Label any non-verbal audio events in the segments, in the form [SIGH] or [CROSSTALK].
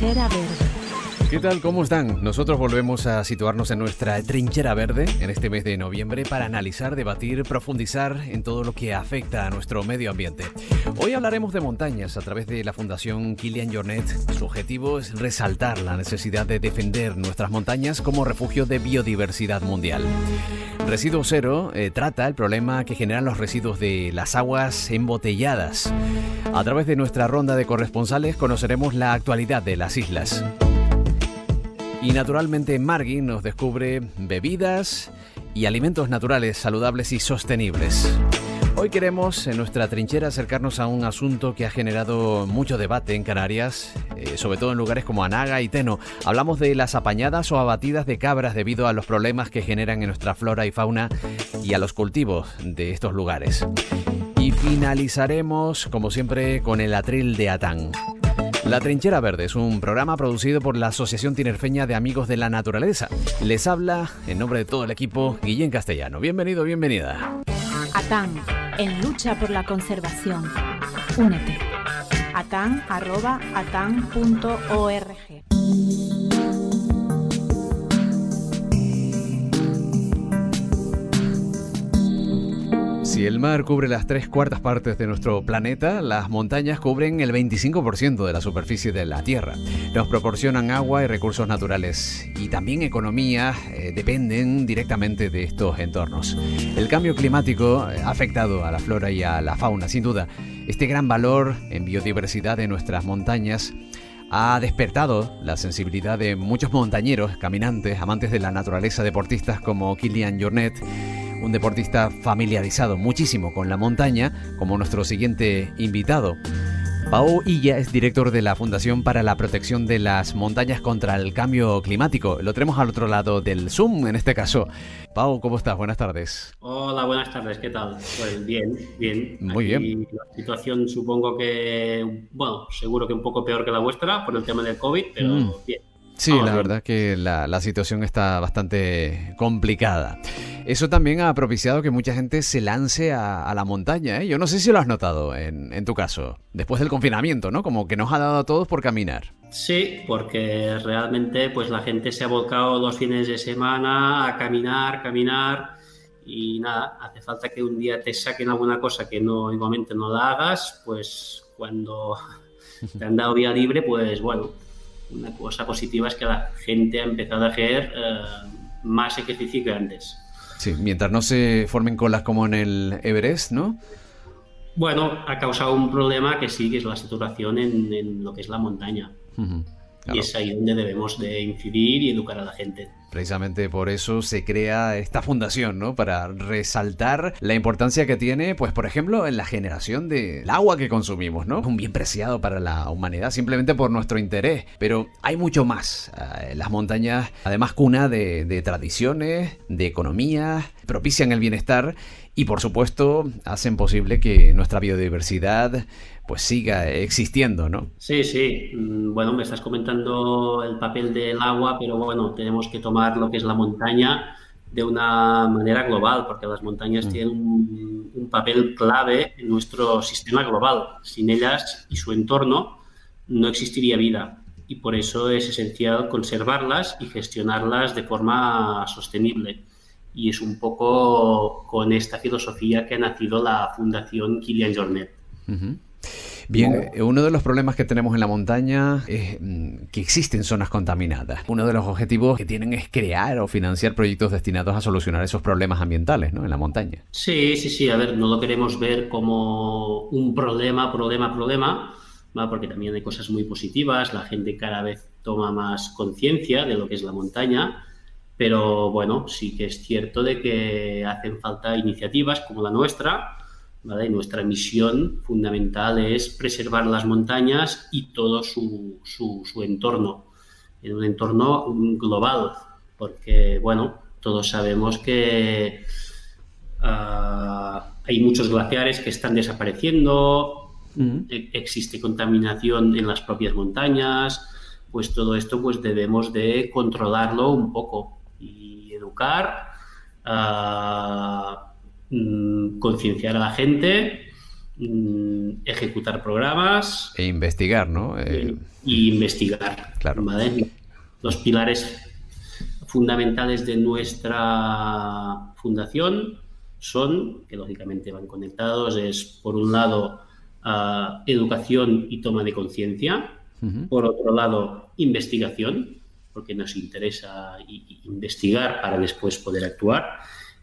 Trinchera Verde. ¿Qué tal? ¿Cómo están? Nosotros volvemos a situarnos en nuestra trinchera verde en este mes de noviembre para analizar, debatir, profundizar en todo lo que afecta a nuestro medio ambiente. Hoy hablaremos de montañas a través de la Fundación Kilian Jornet. Su objetivo es resaltar la necesidad de defender nuestras montañas como refugio de biodiversidad mundial. Residuo Cero eh, trata el problema que generan los residuos de las aguas embotelladas. A través de nuestra ronda de corresponsales conoceremos la actualidad de las islas. Y naturalmente Margui nos descubre bebidas y alimentos naturales, saludables y sostenibles. Hoy queremos en nuestra trinchera acercarnos a un asunto que ha generado mucho debate en Canarias, eh, sobre todo en lugares como Anaga y Teno. Hablamos de las apañadas o abatidas de cabras debido a los problemas que generan en nuestra flora y fauna y a los cultivos de estos lugares. Finalizaremos, como siempre, con el atril de Atán. La Trinchera Verde es un programa producido por la Asociación Tinerfeña de Amigos de la Naturaleza. Les habla, en nombre de todo el equipo, Guillén Castellano. Bienvenido, bienvenida. ATAN, en lucha por la conservación. Únete. atan.org. Si el mar cubre las tres cuartas partes de nuestro planeta, las montañas cubren el 25% de la superficie de la Tierra. Nos proporcionan agua y recursos naturales y también economía eh, dependen directamente de estos entornos. El cambio climático ha afectado a la flora y a la fauna, sin duda. Este gran valor en biodiversidad de nuestras montañas ha despertado la sensibilidad de muchos montañeros, caminantes, amantes de la naturaleza, deportistas como Kilian Jornet un deportista familiarizado muchísimo con la montaña, como nuestro siguiente invitado. Pau Illa es director de la Fundación para la Protección de las Montañas contra el Cambio Climático. Lo tenemos al otro lado del Zoom, en este caso. Pau, ¿cómo estás? Buenas tardes. Hola, buenas tardes. ¿Qué tal? Pues bien, bien. Muy bien. La situación supongo que, bueno, seguro que un poco peor que la vuestra por el tema del COVID, pero mm. bien. Sí, la verdad que la, situación está bastante complicada. Eso también ha propiciado que mucha gente se lance a, la montaña. ¿eh? Yo no sé si lo has notado en, en, tu caso, después del confinamiento, ¿no? Como que nos ha dado a todos por caminar. Sí, porque realmente pues la gente se ha volcado los fines de semana a caminar, caminar y nada, hace falta que un día te saquen alguna cosa que no igualmente no la hagas, pues cuando [LAUGHS] te han dado vía libre, pues bueno, una cosa positiva es que la gente ha empezado a hacer eh, más ejercicio que antes. Sí, mientras no se formen colas como en el Everest, ¿no? Bueno, ha causado un problema que sí, que es la saturación en, lo que es la montaña. Y es ahí donde debemos de incidir y educar a la gente. Precisamente por eso se crea esta fundación, ¿no? Para resaltar la importancia que tiene, pues por ejemplo, en la generación del agua que consumimos, ¿no? Un bien preciado para la humanidad simplemente por nuestro interés. Pero hay mucho más. Eh, las montañas, además, cuna de, de tradiciones, de economía, propician el bienestar y por supuesto hacen posible que nuestra biodiversidad pues siga existiendo, ¿no? Sí, sí. Mm, bueno, me estás comentando el papel del agua, pero bueno, tenemos que tomar lo que es la montaña de una manera global, porque las montañas mm. tienen un, papel clave en nuestro sistema global. Sin ellas y su entorno no existiría vida. Y por eso es esencial conservarlas y gestionarlas de forma sostenible. Y es un poco con esta filosofía que ha nacido la Fundación Kilian Jornet. Bien, eh, uno de los problemas que tenemos en la montaña es mm, que existen zonas contaminadas. Uno de los objetivos que tienen es crear o financiar proyectos destinados a solucionar esos problemas ambientales ¿no? en la montaña. Sí, sí, sí. A ver, no lo queremos ver como un problema, problema, problema, porque también hay cosas muy positivas. La gente cada vez toma más conciencia de lo que es la montaña. Pero bueno, sí que es cierto de que hacen falta iniciativas como la nuestra y nuestra misión fundamental es preservar las montañas y todo su, su, entorno, en un entorno global, porque, bueno, todos sabemos que ah, hay muchos glaciares que están desapareciendo, e, existe contaminación en las propias montañas, pues todo esto pues debemos de controlarlo un poco y educar. Uh, Mm, concienciar a la gente mm, ejecutar programas. E investigar, ¿no? Eh, y, investigar. Claro. Los pilares fundamentales de nuestra fundación son, que lógicamente van conectados, es por un lado educación y toma de conciencia, por otro lado investigación, porque nos interesa investigar para después poder actuar,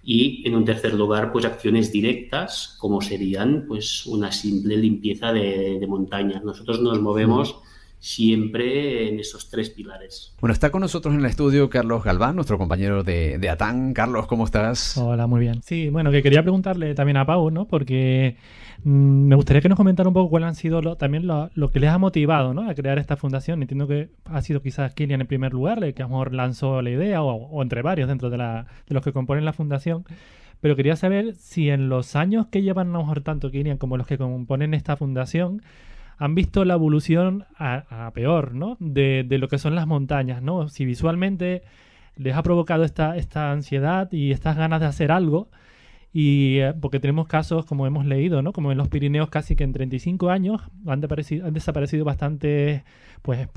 y en un tercer lugar, pues acciones directas, como serían pues una simple limpieza de, montaña. Nosotros nos movemos siempre en esos tres pilares. Bueno, está con nosotros en el estudio Carlos Galván, nuestro compañero de, de ATAN. Carlos, ¿cómo estás? Hola, muy bien. Sí, bueno, que quería preguntarle también a Pau, ¿no? Porque mm, me gustaría que nos comentara un poco cuáles han sido también lo, que les ha motivado ¿no? a crear esta fundación. Entiendo que ha sido quizás Kilian en primer lugar, el que a lo mejor lanzó la idea, o, entre varios dentro de, la, de los que componen la fundación. Pero quería saber si en los años que llevan a lo mejor tanto Kilian como los que componen esta fundación, han visto la evolución a, peor, ¿no? De, lo que son las montañas, ¿no? Si visualmente les ha provocado esta, esta ansiedad y estas ganas de hacer algo, y eh, porque tenemos casos, como hemos leído, ¿no? Como en los Pirineos casi que en 35 años han, han desaparecido bastante, pues,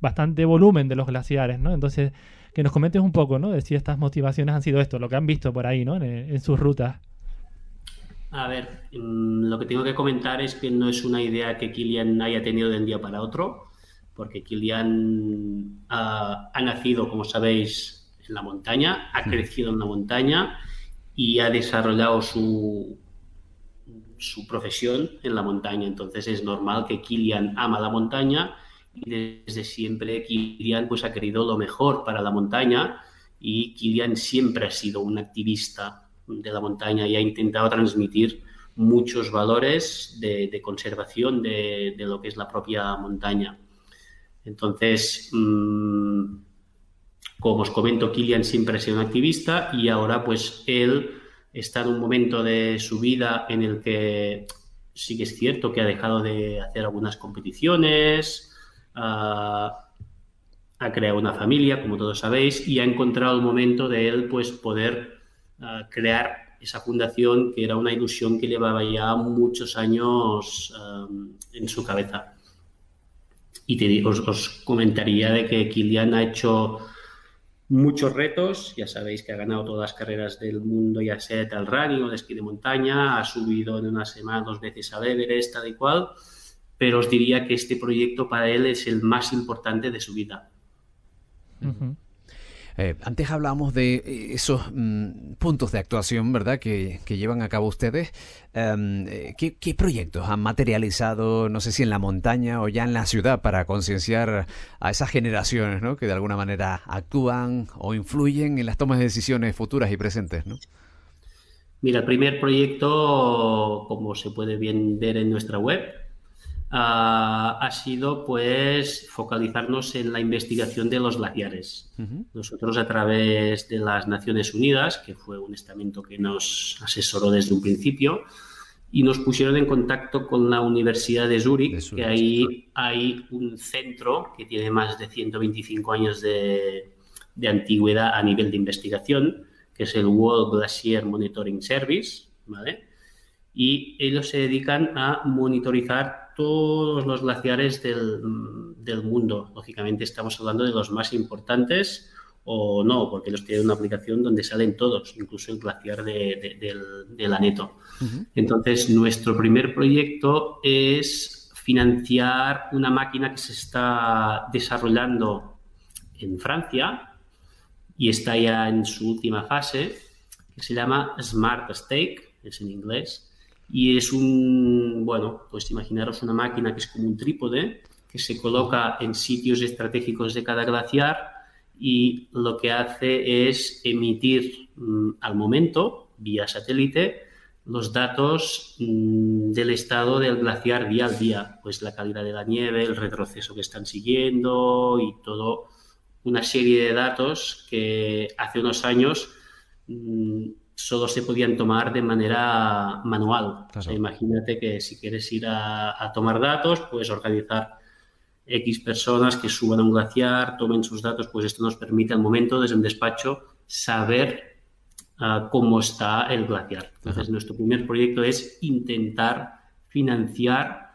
bastante volumen de los glaciares, ¿no? Entonces, que nos comentes un poco, ¿no? De si estas motivaciones han sido esto, lo que han visto por ahí, ¿no? en sus rutas. A ver, mm, lo que tengo que comentar es que no es una idea que Kilian haya tenido de un día para otro, porque Kilian ha, nacido, como sabéis, en la montaña, ha crecido en la montaña y ha desarrollado su, su profesión en la montaña. Entonces es normal que Kilian ama la montaña y desde siempre Kilian pues, ha querido lo mejor para la montaña y Kilian siempre ha sido un activista de la montaña y ha intentado transmitir muchos valores de, conservación de, lo que es la propia montaña. Entonces, mm, como os comento, Kilian siempre ha sido un activista y ahora pues él está en un momento de su vida en el que sí que es cierto que ha dejado de hacer algunas competiciones, ha creado una familia, como todos sabéis, y ha encontrado el momento de él pues poder crear esa fundación que era una ilusión que llevaba ya muchos años um, en su cabeza. Y te, os, os comentaría de que Kilian ha hecho muchos retos, ya sabéis que ha ganado todas las carreras del mundo, ya sea el running o de esquí de montaña, ha subido en una semana dos veces al Everest, tal y cual, pero os diría que este proyecto para él es el más importante de su vida. Eh, antes hablábamos de eh, esos mm, puntos de actuación, ¿verdad?, que, llevan a cabo ustedes. Em, eh, ¿qué, proyectos han materializado, no sé si en la montaña o ya en la ciudad, para concienciar a esas generaciones, ¿no?, que de alguna manera actúan o influyen en las tomas de decisiones futuras y presentes, ¿no? Mira, el primer proyecto, como se puede bien ver en nuestra web, ha sido pues focalizarnos en la investigación de los glaciares. Nosotros a través de las Naciones Unidas, que fue un estamento que nos asesoró desde un principio, y nos pusieron en contacto con la Universidad de Zúrich, que ahí hay un centro que tiene más de 125 años de, de antigüedad a nivel de investigación, que es el World Glacier Monitoring Service, ¿vale? Y ellos se dedican a monitorizar todos los glaciares del, mundo. Lógicamente estamos hablando de los más importantes o no, porque ellos tienen una aplicación donde salen todos, incluso el glaciar del, Aneto. Entonces, nuestro primer proyecto es financiar una máquina que se está desarrollando en Francia y está ya en su última fase, que se llama Smart Stake, es en inglés, y es un, bueno, pues imaginaros una máquina que es como un trípode que se coloca en sitios estratégicos de cada glaciar y lo que hace es emitir mm, al momento, vía satélite, los datos mm, del estado del glaciar día al día, pues la calidad de la nieve, el retroceso que están siguiendo y todo una serie de datos que hace unos años mm, solo se podían tomar de manera manual. imagínate que si quieres ir a, tomar datos, puedes organizar X personas que suban a un glaciar, tomen sus datos, pues esto nos permite al momento desde un despacho saber ah, cómo está el glaciar. Entonces, nuestro primer proyecto es intentar financiar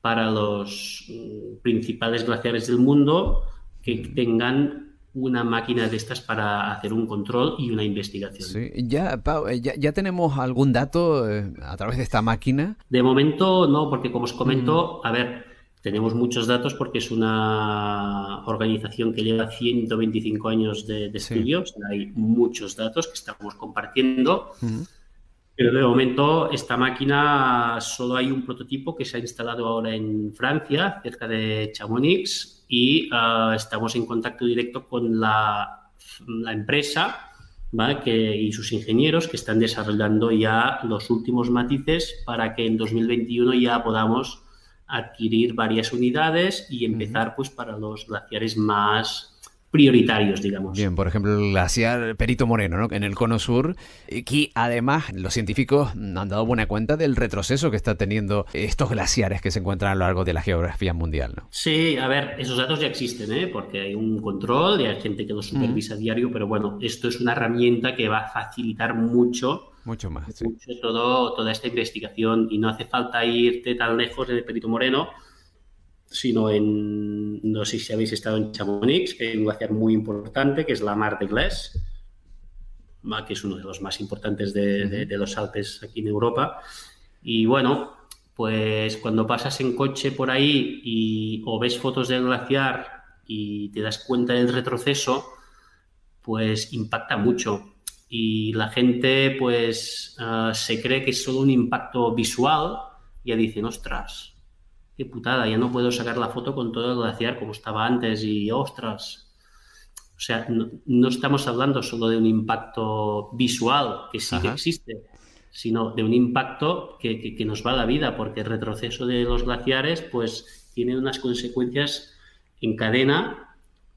para los mm, principales glaciares del mundo que tengan una máquina de estas para hacer un control y una investigación. Sí. Ya, eh, ya, tenemos algún dato eh, a través de esta máquina? De momento no, porque como os comento, mm. a ver, tenemos muchos datos porque es una organización que lleva 125 años de, estudios, hay muchos datos que estamos compartiendo. Pero de momento esta máquina solo hay un prototipo que se ha instalado ahora en Francia, cerca de Chamonix, y ah, estamos en contacto directo con la, empresa que, y sus ingenieros que están desarrollando ya los últimos matices para que en 2021 ya podamos adquirir varias unidades y empezar pues para los glaciares más prioritarios, digamos. Bien, por ejemplo, el glaciar Perito Moreno, ¿no? en el cono sur, que además los científicos han dado buena cuenta del retroceso que está teniendo estos glaciares que se encuentran a lo largo de la geografía mundial. ¿no? Sí, a ver, esos datos ya existen, ¿eh? porque hay un control y hay gente que los supervisa a diario, pero bueno, esto es una herramienta que va a facilitar mucho mucho más. Mucho todo, toda esta investigación y no hace falta irte tan lejos de Perito Moreno sino en, no sé si habéis estado en Chamonix, que hay un glaciar muy importante, que es la Mar de Gles, que es uno de los más importantes de, los Alpes aquí en Europa. Y bueno, pues cuando pasas en coche por ahí y o ves fotos del glaciar y te das cuenta del retroceso, pues impacta mucho. Y la gente pues ah, se cree que es solo un impacto visual y ya dicen, ostras, qué putada, ya no puedo sacar la foto con todo el glaciar como estaba antes y ostras. O sea, no, estamos hablando solo de un impacto visual, que sí que existe, sino de un impacto que, que, nos va a la vida, porque el retroceso de los glaciares pues tiene unas consecuencias en cadena,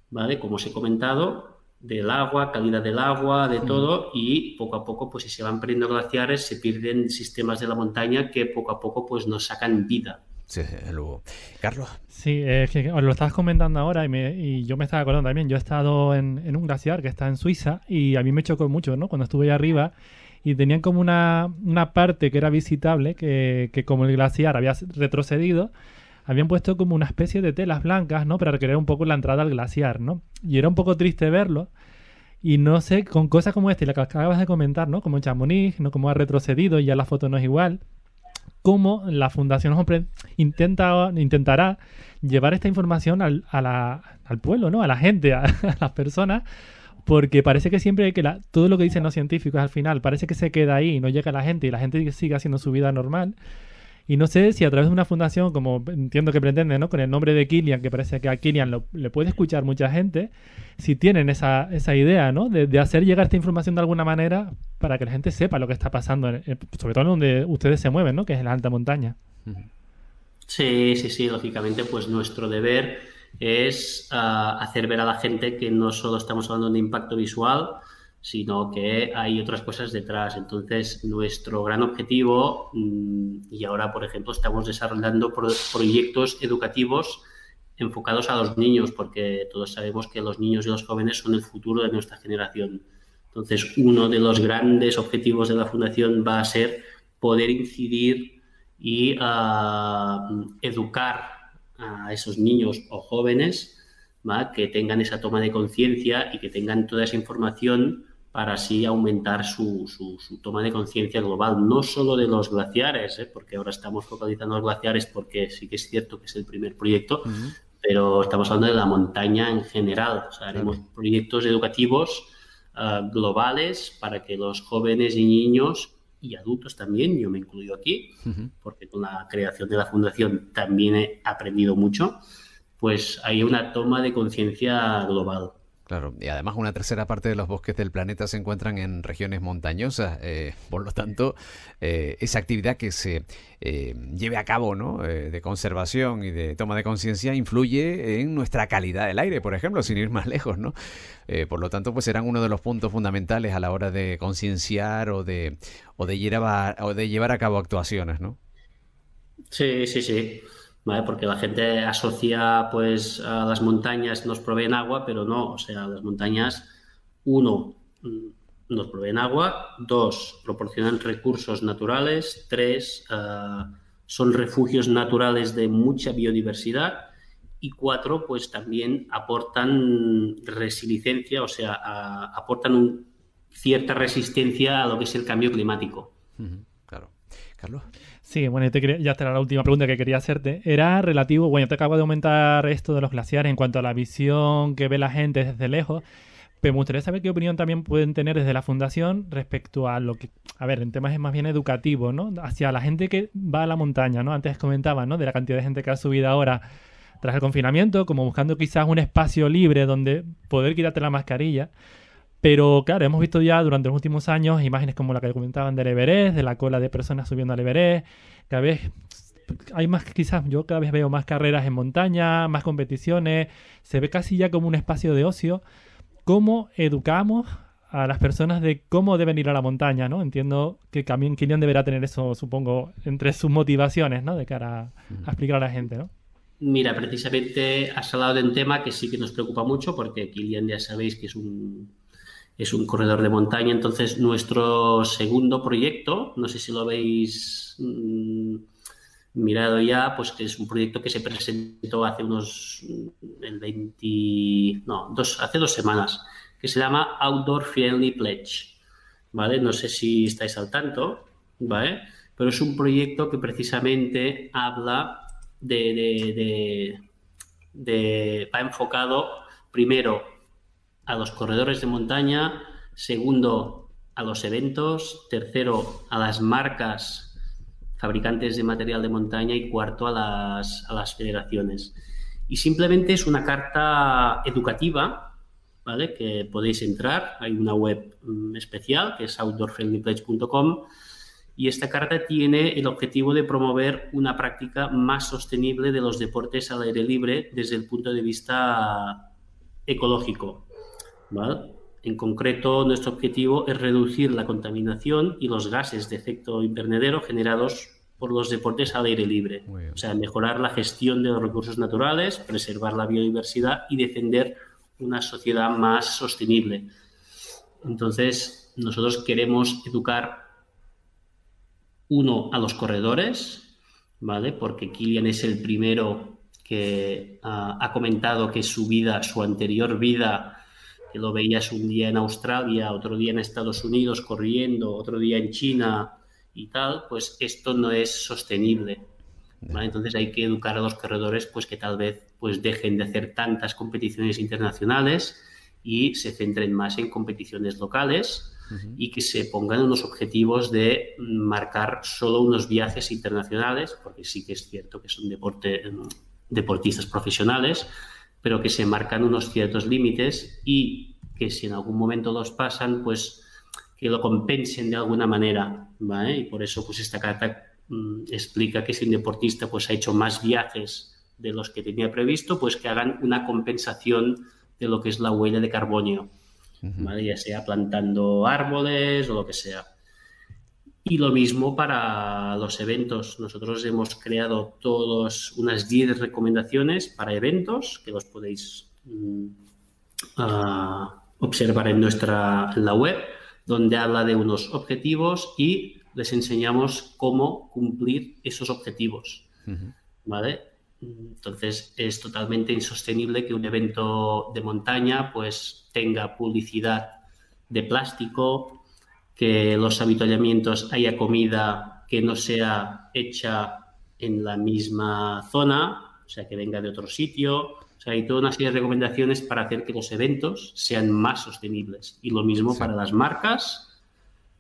¿vale? Como os he comentado, del agua, calidad del agua, de todo, y poco a poco, pues si se van perdiendo glaciares, se pierden sistemas de la montaña que poco a poco pues nos sacan vida. Sí, luego. Carlos. Sí, es que lo estabas comentando ahora y, yo me estaba acordando también. Yo he estado en, un glaciar que está en Suiza y a mí me chocó mucho, ¿no? Cuando estuve ahí arriba y tenían como una, parte que era visitable, que, como el glaciar había retrocedido, habían puesto como una especie de telas blancas, ¿no? Para recrear un poco la entrada al glaciar, ¿no? Y era un poco triste verlo. Y no sé, con cosas como esta y la que acabas de comentar, ¿no? Como Chamonix, ¿no? Como ha retrocedido y ya la foto no es igual cómo la Fundación intenta, intentará llevar esta información al, al pueblo, ¿no? a la gente, [LAUGHS] a, las personas, porque parece que siempre que todo lo que dicen los científicos al final parece que se queda ahí y no llega a la gente y la gente sigue haciendo su vida normal. Y no sé si a través de una fundación, como entiendo que pretende, ¿no? Con el nombre de Kilian, que parece que a Kilian le puede escuchar mucha gente, si tienen esa, esa idea, ¿no? De, hacer llegar esta información de alguna manera para que la gente sepa lo que está pasando, sobre todo en donde ustedes se mueven, ¿no? Que es en la alta montaña. Sí, sí, sí, lógicamente, pues nuestro deber es ah, hacer ver a la gente que no solo estamos hablando de impacto visual, sino que hay otras cosas detrás. Entonces, nuestro gran objetivo, mm, y ahora, por ejemplo, estamos desarrollando proyectos educativos enfocados a los niños, porque todos sabemos que los niños y los jóvenes son el futuro de nuestra generación. Entonces, uno de los grandes objetivos de la Fundación va a ser poder incidir y ah, educar a esos niños o jóvenes que tengan esa toma de conciencia y que tengan toda esa información para así aumentar su, su, toma de conciencia global, no solo de los glaciares, ¿eh? porque ahora estamos focalizando los glaciares porque sí que es cierto que es el primer proyecto, pero estamos hablando de la montaña en general. O sea, haremos proyectos educativos ah, globales para que los jóvenes y niños y adultos también, yo me incluyo aquí, porque con la creación de la fundación también he aprendido mucho, pues hay una toma de conciencia global. Claro, y además una tercera parte de los bosques del planeta se encuentran en regiones montañosas, eh, por lo tanto, eh, esa actividad que se eh, lleve a cabo ¿no? de conservación y de toma de conciencia influye en nuestra calidad del aire, por ejemplo, sin ir más lejos, ¿no? por lo tanto, pues serán uno de los puntos fundamentales a la hora de concienciar o de, o, de llevar, o de llevar a cabo actuaciones, ¿no? Sí, sí, sí. Porque la gente asocia pues a las montañas nos proveen agua, pero no, o sea, las montañas, uno, mm, nos proveen agua, dos, proporcionan recursos naturales, tres, eh, son refugios naturales de mucha biodiversidad y cuatro, pues también aportan resiliencia, o sea, aportan cierta resistencia a lo que es el cambio climático. Claro. Carlos. Sí, bueno, ya está la última pregunta que quería hacerte. Era relativo, bueno, te acabo de aumentar esto de los glaciares en cuanto a la visión que ve la gente desde lejos. Pero me gustaría saber qué opinión también pueden tener desde la fundación respecto a lo que, a ver, en temas más bien educativos, ¿no? Hacia la gente que va a la montaña, ¿no? Antes comentaba, ¿no? De la cantidad de gente que ha subido ahora tras el confinamiento, como buscando quizás un espacio libre donde poder quitarte la mascarilla. Pero claro, hemos visto ya durante los últimos años imágenes como la que comentaban del Everest, de la cola de personas subiendo al Everest. Cada vez hay más, quizás yo cada vez veo más carreras en montaña, más competiciones. Se ve casi ya como un espacio de ocio. ¿Cómo educamos a las personas de cómo deben ir a la montaña, ¿no? Entiendo que también Kilian deberá tener eso, supongo, entre sus motivaciones, ¿no? De cara a, explicar a la gente, ¿no? Mira, precisamente has hablado de un tema que sí que nos preocupa mucho porque Kilian ya sabéis que es un, es un corredor de montaña. Entonces, nuestro segundo proyecto, no sé si lo habéis mm, mirado ya, pues que es un proyecto que se presentó hace unos, el 20, no, dos, hace dos semanas, que se llama Outdoor Friendly Pledge, ¿vale? No sé si estáis al tanto, ¿vale? Pero es un proyecto que precisamente habla de, de, de va enfocado primero a los corredores de montaña, segundo a los eventos, tercero a las marcas fabricantes de material de montaña y cuarto a las, a las federaciones. Y simplemente es una carta educativa, ¿vale? Que podéis entrar, hay una web mm, especial que es outdoorfriendlypledge.com y esta carta tiene el objetivo de promover una práctica más sostenible de los deportes al aire libre desde el punto de vista ecológico. ¿Vale? En concreto, nuestro objetivo es reducir la contaminación y los gases de efecto invernadero generados por los deportes al aire libre. O sea, mejorar la gestión de los recursos naturales, preservar la biodiversidad y defender una sociedad más sostenible. Entonces, nosotros queremos educar, uno, a los corredores, ¿vale? Porque Kilian es el primero que ah, ha comentado que su vida, su anterior vida, que lo veías un día en Australia, otro día en Estados Unidos corriendo, otro día en China y tal, pues esto no es sostenible. Entonces hay que educar a los corredores pues que tal vez pues dejen de hacer tantas competiciones internacionales y se centren más en competiciones locales y que se pongan unos objetivos de marcar solo unos viajes internacionales, porque sí que es cierto que son deporte, deportistas profesionales, pero que se marcan unos ciertos límites y que si en algún momento los pasan, pues que lo compensen de alguna manera, ¿vale? Y por eso, pues esta carta mm, explica que si un deportista pues ha hecho más viajes de los que tenía previsto, pues que hagan una compensación de lo que es la huella de carbonio, ¿vale? Ya sea plantando árboles o lo que sea. Y lo mismo para los eventos. Nosotros hemos creado todos unas 10 recomendaciones para eventos que los podéis mm, ah, observar en nuestra la web, donde habla de unos objetivos y les enseñamos cómo cumplir esos objetivos. ¿Vale? Entonces es totalmente insostenible que un evento de montaña pues tenga publicidad de plástico, que los habituallamientos haya comida que no sea hecha en la misma zona, o sea, que venga de otro sitio. O sea, hay toda una serie de recomendaciones para hacer que los eventos sean más sostenibles. Y lo mismo para las marcas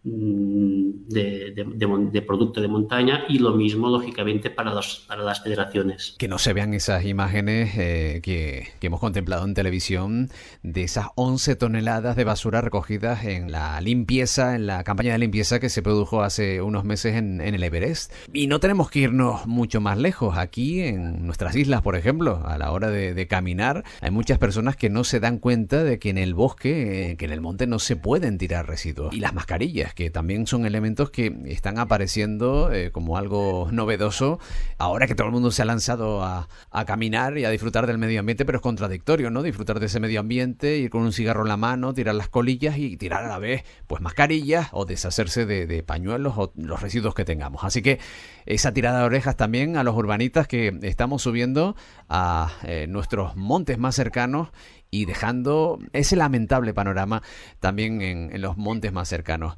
Mm, de, producto de montaña y lo mismo, lógicamente, para, los, para las federaciones. Que no se vean esas imágenes eh, que, hemos contemplado en televisión de esas 11 toneladas de basura recogidas en la limpieza, en la campaña de limpieza que se produjo hace unos meses en, el Everest. Y no tenemos que irnos mucho más lejos. Aquí, en nuestras islas, por ejemplo, a la hora de, caminar, hay muchas personas que no se dan cuenta de que en el bosque, eh, que en el monte no se pueden tirar residuos. Y las mascarillas que también son elementos que están apareciendo eh, como algo novedoso ahora que todo el mundo se ha lanzado a, a, caminar y a disfrutar del medio ambiente, pero es contradictorio, ¿no? Disfrutar de ese medio ambiente, ir con un cigarro en la mano, tirar las colillas y tirar a la vez, pues mascarillas o deshacerse de, de pañuelos o los residuos que tengamos. Así que esa tirada de orejas también a los urbanitas que estamos subiendo a eh, nuestros montes más cercanos y dejando ese lamentable panorama también en, los montes más cercanos.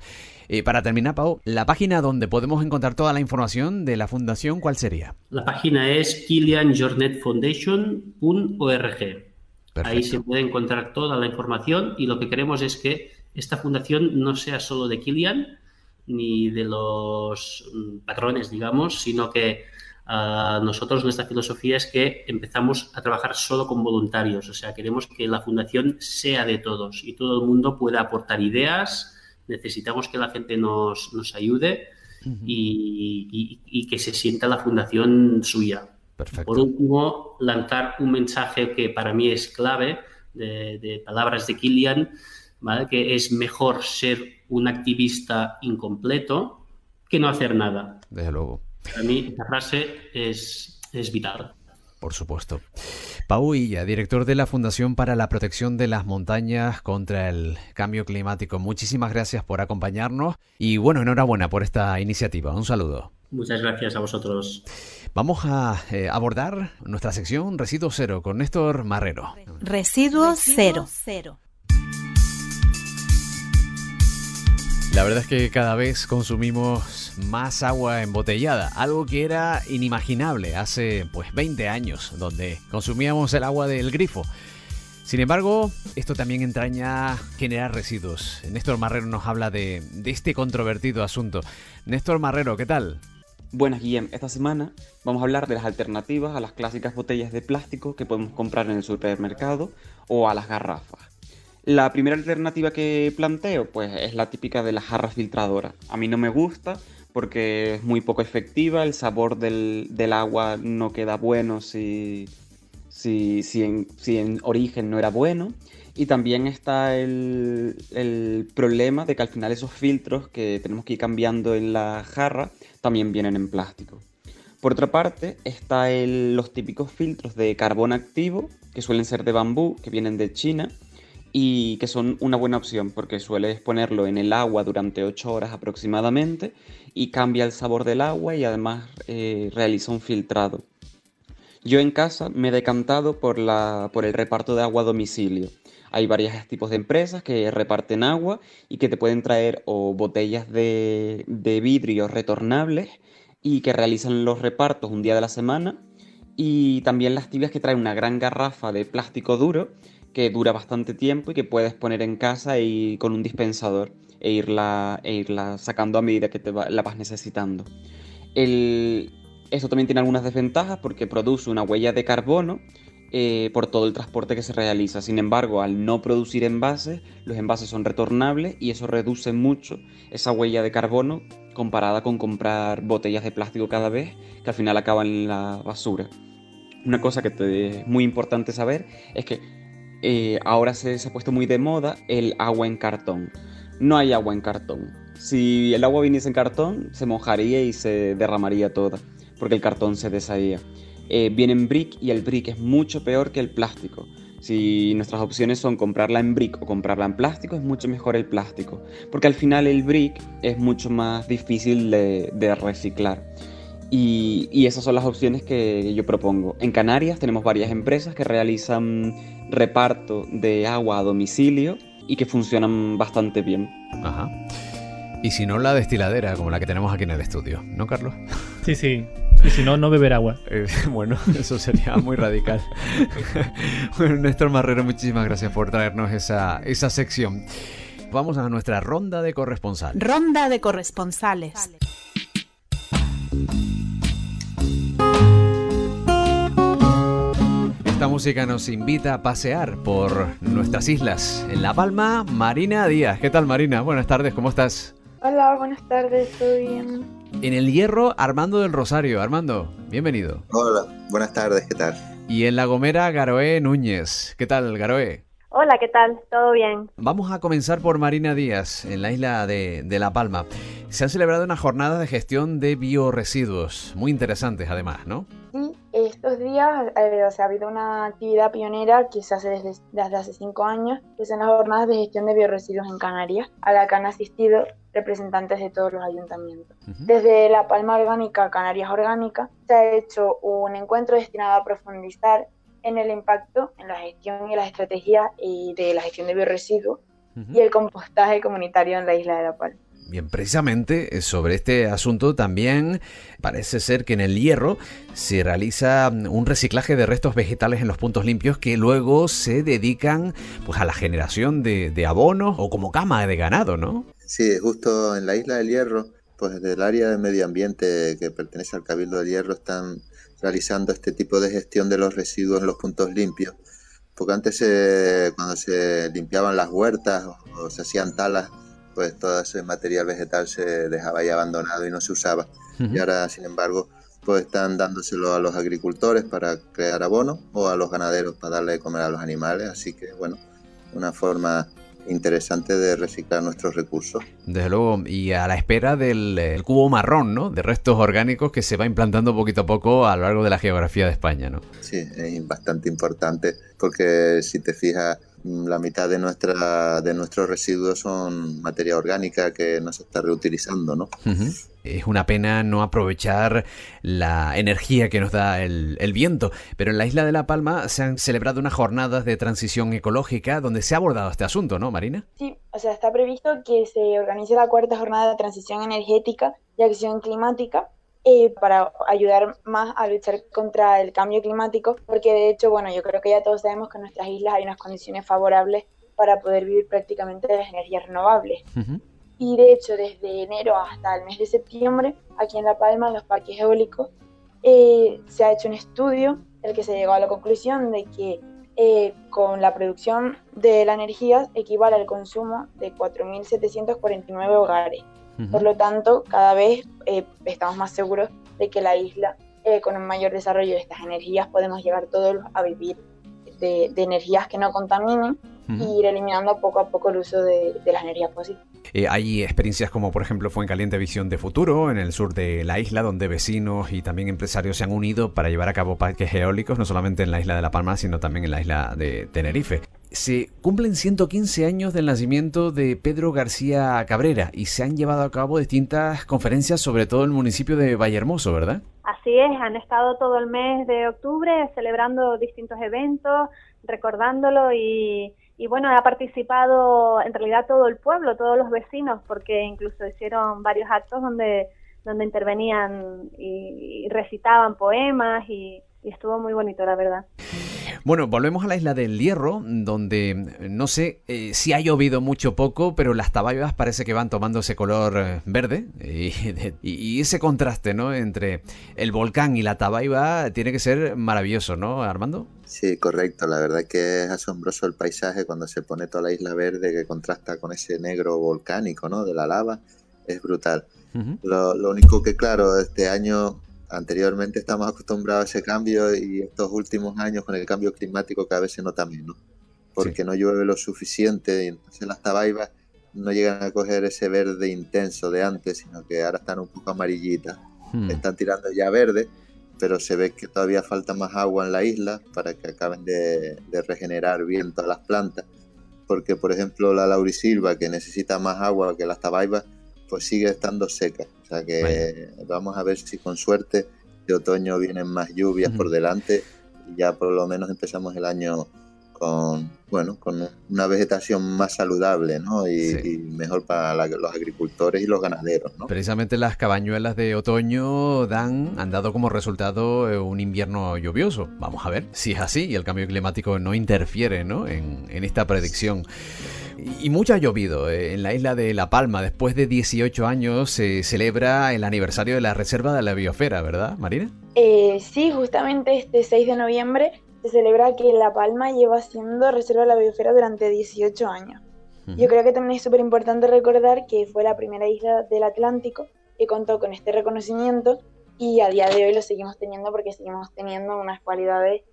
Eh, para terminar, Pau, la página donde podemos encontrar toda la información de la fundación, ¿cuál sería? La página es kilianjornetfoundation.org. Ahí se puede encontrar toda la información y lo que queremos es que esta fundación no sea solo de Kilian ni de los mm, patrones, digamos, sino que nosotros nuestra filosofía es que empezamos a trabajar solo con voluntarios, o sea, queremos que la fundación sea de todos y todo el mundo pueda aportar ideas, necesitamos que la gente nos, nos ayude y, que se sienta la fundación suya. Por último, lanzar un mensaje que para mí es clave de, palabras de Kilian, que es mejor ser un activista incompleto que no hacer nada. Desde luego. Para mí esta frase es, es vital. Por supuesto. Pau Illa, director de la Fundación para la Protección de las Montañas contra el Cambio Climático. Muchísimas gracias por acompañarnos y bueno, enhorabuena por esta iniciativa. Un saludo. Muchas gracias a vosotros. Vamos a eh, abordar nuestra sección Residuo Cero con Néstor Marrero. Residuo Cero. La verdad es que cada vez consumimos más agua embotellada, algo que era inimaginable hace pues 20 años, donde consumíamos el agua del grifo. Sin embargo, esto también entraña generar residuos. Néstor Marrero nos habla de, de este controvertido asunto. Néstor Marrero, ¿qué tal? Buenas, Guillem. Esta semana vamos a hablar de las alternativas a las clásicas botellas de plástico que podemos comprar en el supermercado o a las garrafas. La primera alternativa que planteo, pues es la típica de la jarra filtradora. A mí no me gusta porque es muy poco efectiva, el sabor del, agua no queda bueno si, si, si, en, origen no era bueno. Y también está el, el, problema de que al final esos filtros que tenemos que ir cambiando en la jarra también vienen en plástico. Por otra parte, están los típicos filtros de carbón activo, que suelen ser de bambú, que vienen de China, y que son una buena opción porque sueles ponerlo en el agua durante 8 horas aproximadamente y cambia el sabor del agua y además eh, realiza un filtrado. Yo en casa me he decantado por, la, por el reparto de agua a domicilio. Hay varios tipos de empresas que reparten agua y que te pueden traer o botellas de, de vidrio retornables y que realizan los repartos un día de la semana y también las tibias que traen una gran garrafa de plástico duro que dura bastante tiempo y que puedes poner en casa y con un dispensador e irla, e irla sacando a medida que te la vas necesitando. El, eso también tiene algunas desventajas porque produce una huella de carbono eh, por todo el transporte que se realiza. Sin embargo, al no producir envases, los envases son retornables y eso reduce mucho esa huella de carbono comparada con comprar botellas de plástico cada vez que al final acaban en la basura. Una cosa que es muy importante saber es que eh, ahora se, ha puesto muy de moda el agua en cartón. No hay agua en cartón. Si el agua viniese en cartón, se mojaría y se derramaría toda, porque el cartón se desharía. Eh, viene en brick y el brick es mucho peor que el plástico. Si nuestras opciones son comprarla en brick o comprarla en plástico, es mucho mejor el plástico, porque al final el brick es mucho más difícil de, reciclar. Y, y, esas son las opciones que yo propongo. En Canarias tenemos varias empresas que realizan reparto de agua a domicilio y que funcionan bastante bien. Ajá. Y si no, la destiladera, como la que tenemos aquí en el estudio, ¿no, Carlos? [LAUGHS] Sí, sí. Y si no, no beber agua. Eh, [LAUGHS] bueno, eso sería muy radical. [LAUGHS] bueno, Néstor Marrero, muchísimas gracias por traernos esa, esa sección. Vamos a nuestra ronda de corresponsales. Ronda de corresponsales. Esta música nos invita a pasear por nuestras islas. En La Palma, Marina Díaz. ¿Qué tal, Marina? Buenas tardes, ¿cómo estás? Hola, buenas tardes, estoy bien. En el Hierro, Armando del Rosario. Armando, bienvenido. Hola, buenas tardes, ¿qué tal? Y en La Gomera, Garoé Núñez. ¿Qué tal, Garoé? Hola, ¿qué tal? ¿Todo bien? Vamos a comenzar por Marina Díaz, en la isla de, de La Palma. Se han celebrado una jornada de gestión de bioresiduos, muy interesantes además, ¿no? Estos días eh, o sea, ha habido una actividad pionera que se hace desde, desde hace cinco años, que son las jornadas de gestión de bioresiduos en Canarias, a la que han asistido representantes de todos los ayuntamientos. Desde La Palma Orgánica, Canarias Orgánica, se ha hecho un encuentro destinado a profundizar en el impacto en la gestión y las estrategias de la gestión de bioresiduos y el compostaje comunitario en la isla de La Palma. Bien, precisamente eh, sobre este asunto también parece ser que en el hierro se realiza mm, un reciclaje de restos vegetales en los puntos limpios que luego se dedican pues a la generación de, de abonos o como cama de ganado, ¿no? Sí, justo en la isla del Hierro, pues desde el área de medio ambiente que pertenece al Cabildo del Hierro están realizando este tipo de gestión de los residuos en los puntos limpios. Porque antes cuando se limpiaban las huertas o se hacían talas pues todo ese material vegetal se dejaba ahí abandonado y no se usaba. Y ahora, sin embargo, pues están dándoselo a los agricultores para crear abono o a los ganaderos para darle de comer a los animales. Así que, bueno, una forma interesante de reciclar nuestros recursos. Desde luego, y a la espera del cubo marrón, ¿no? De restos orgánicos que se va implantando poquito a poco a lo largo de la geografía de España, ¿no? Sí, es bastante importante porque si te fijas, la mitad de nuestra de nuestros residuos son materia orgánica que no se está reutilizando, ¿no? Es una pena no aprovechar la energía que nos da el, viento, pero en la isla de La Palma se han celebrado unas jornadas de transición ecológica donde se ha abordado este asunto, ¿no, Marina? Sí, o sea, está previsto que se organice la cuarta jornada de transición energética y acción climática eh, para ayudar más a luchar contra el cambio climático, porque de hecho, bueno, yo creo que ya todos sabemos que en nuestras islas hay unas condiciones favorables para poder vivir prácticamente de las energías renovables. Y de hecho, desde enero hasta el mes de septiembre, aquí en La Palma, en los parques eólicos, eh, se ha hecho un estudio en el que se llegó a la conclusión de que eh, con la producción de la energía equivale al consumo de 4.749 hogares. Por lo tanto, cada vez eh, estamos más seguros de que la isla, eh, con un mayor desarrollo de estas energías, podemos llegar todos a vivir de, energías que no contaminen y ir eliminando poco a poco el uso de, las energías fósiles. Eh, hay experiencias como por ejemplo fue en Caliente Visión de Futuro, en el sur de la isla, donde vecinos y también empresarios se han unido para llevar a cabo parques eólicos, no solamente en la isla de La Palma, sino también en la isla de Tenerife se cumplen 115 años del nacimiento de Pedro García Cabrera y se han llevado a cabo distintas conferencias sobre todo el municipio de Vallehermoso, ¿verdad? Así es, han estado todo el mes de octubre celebrando distintos eventos, recordándolo y, bueno, ha participado en realidad todo el pueblo, todos los vecinos, porque incluso hicieron varios actos donde, donde intervenían y, recitaban poemas y estuvo muy bonito, la verdad. Bueno, volvemos a la isla del Hierro, donde no sé eh, si ha llovido mucho o poco, pero las tabaibas parece que van tomando ese color eh, verde [LAUGHS] y, ese contraste, ¿no? Entre el volcán y la tabaiba tiene que ser maravilloso, ¿no, Armando? Sí, correcto. La verdad que es asombroso el paisaje cuando se pone toda la isla verde que contrasta con ese negro volcánico, ¿no? De la lava. Es brutal. lo, lo único que, claro, este año anteriormente estamos acostumbrados a ese cambio y estos últimos años con el cambio climático cada vez se nota menos, porque no llueve lo suficiente y entonces las tabaibas no llegan a coger ese verde intenso de antes, sino que ahora están un poco amarillitas. Hmm. Están tirando ya verde, pero se ve que todavía falta más agua en la isla para que acaben de, de regenerar bien todas las plantas. Porque, por ejemplo, la laurisilva, que necesita más agua que las tabaibas, pues sigue estando seca. O sea que vamos a ver si con suerte de otoño vienen más lluvias por delante y ya por lo menos empezamos el año con bueno con una vegetación más saludable ¿no? y, mejor para los agricultores y los ganaderos ¿no? precisamente las cabañuelas de otoño dan han dado como resultado eh, un invierno lluvioso vamos a ver si es así y el cambio climático no interfiere ¿no? En, en esta predicción y mucho ha llovido eh, en la isla de La Palma. Después de 18 años se celebra el aniversario de la Reserva de la Biosfera, ¿verdad, Marina? Eh, sí, justamente este 6 de noviembre se celebra que La Palma lleva siendo Reserva de la Biosfera durante 18 años. Yo creo que también es súper importante recordar que fue la primera isla del Atlántico que contó con este reconocimiento y a día de hoy lo seguimos teniendo porque seguimos teniendo unas cualidades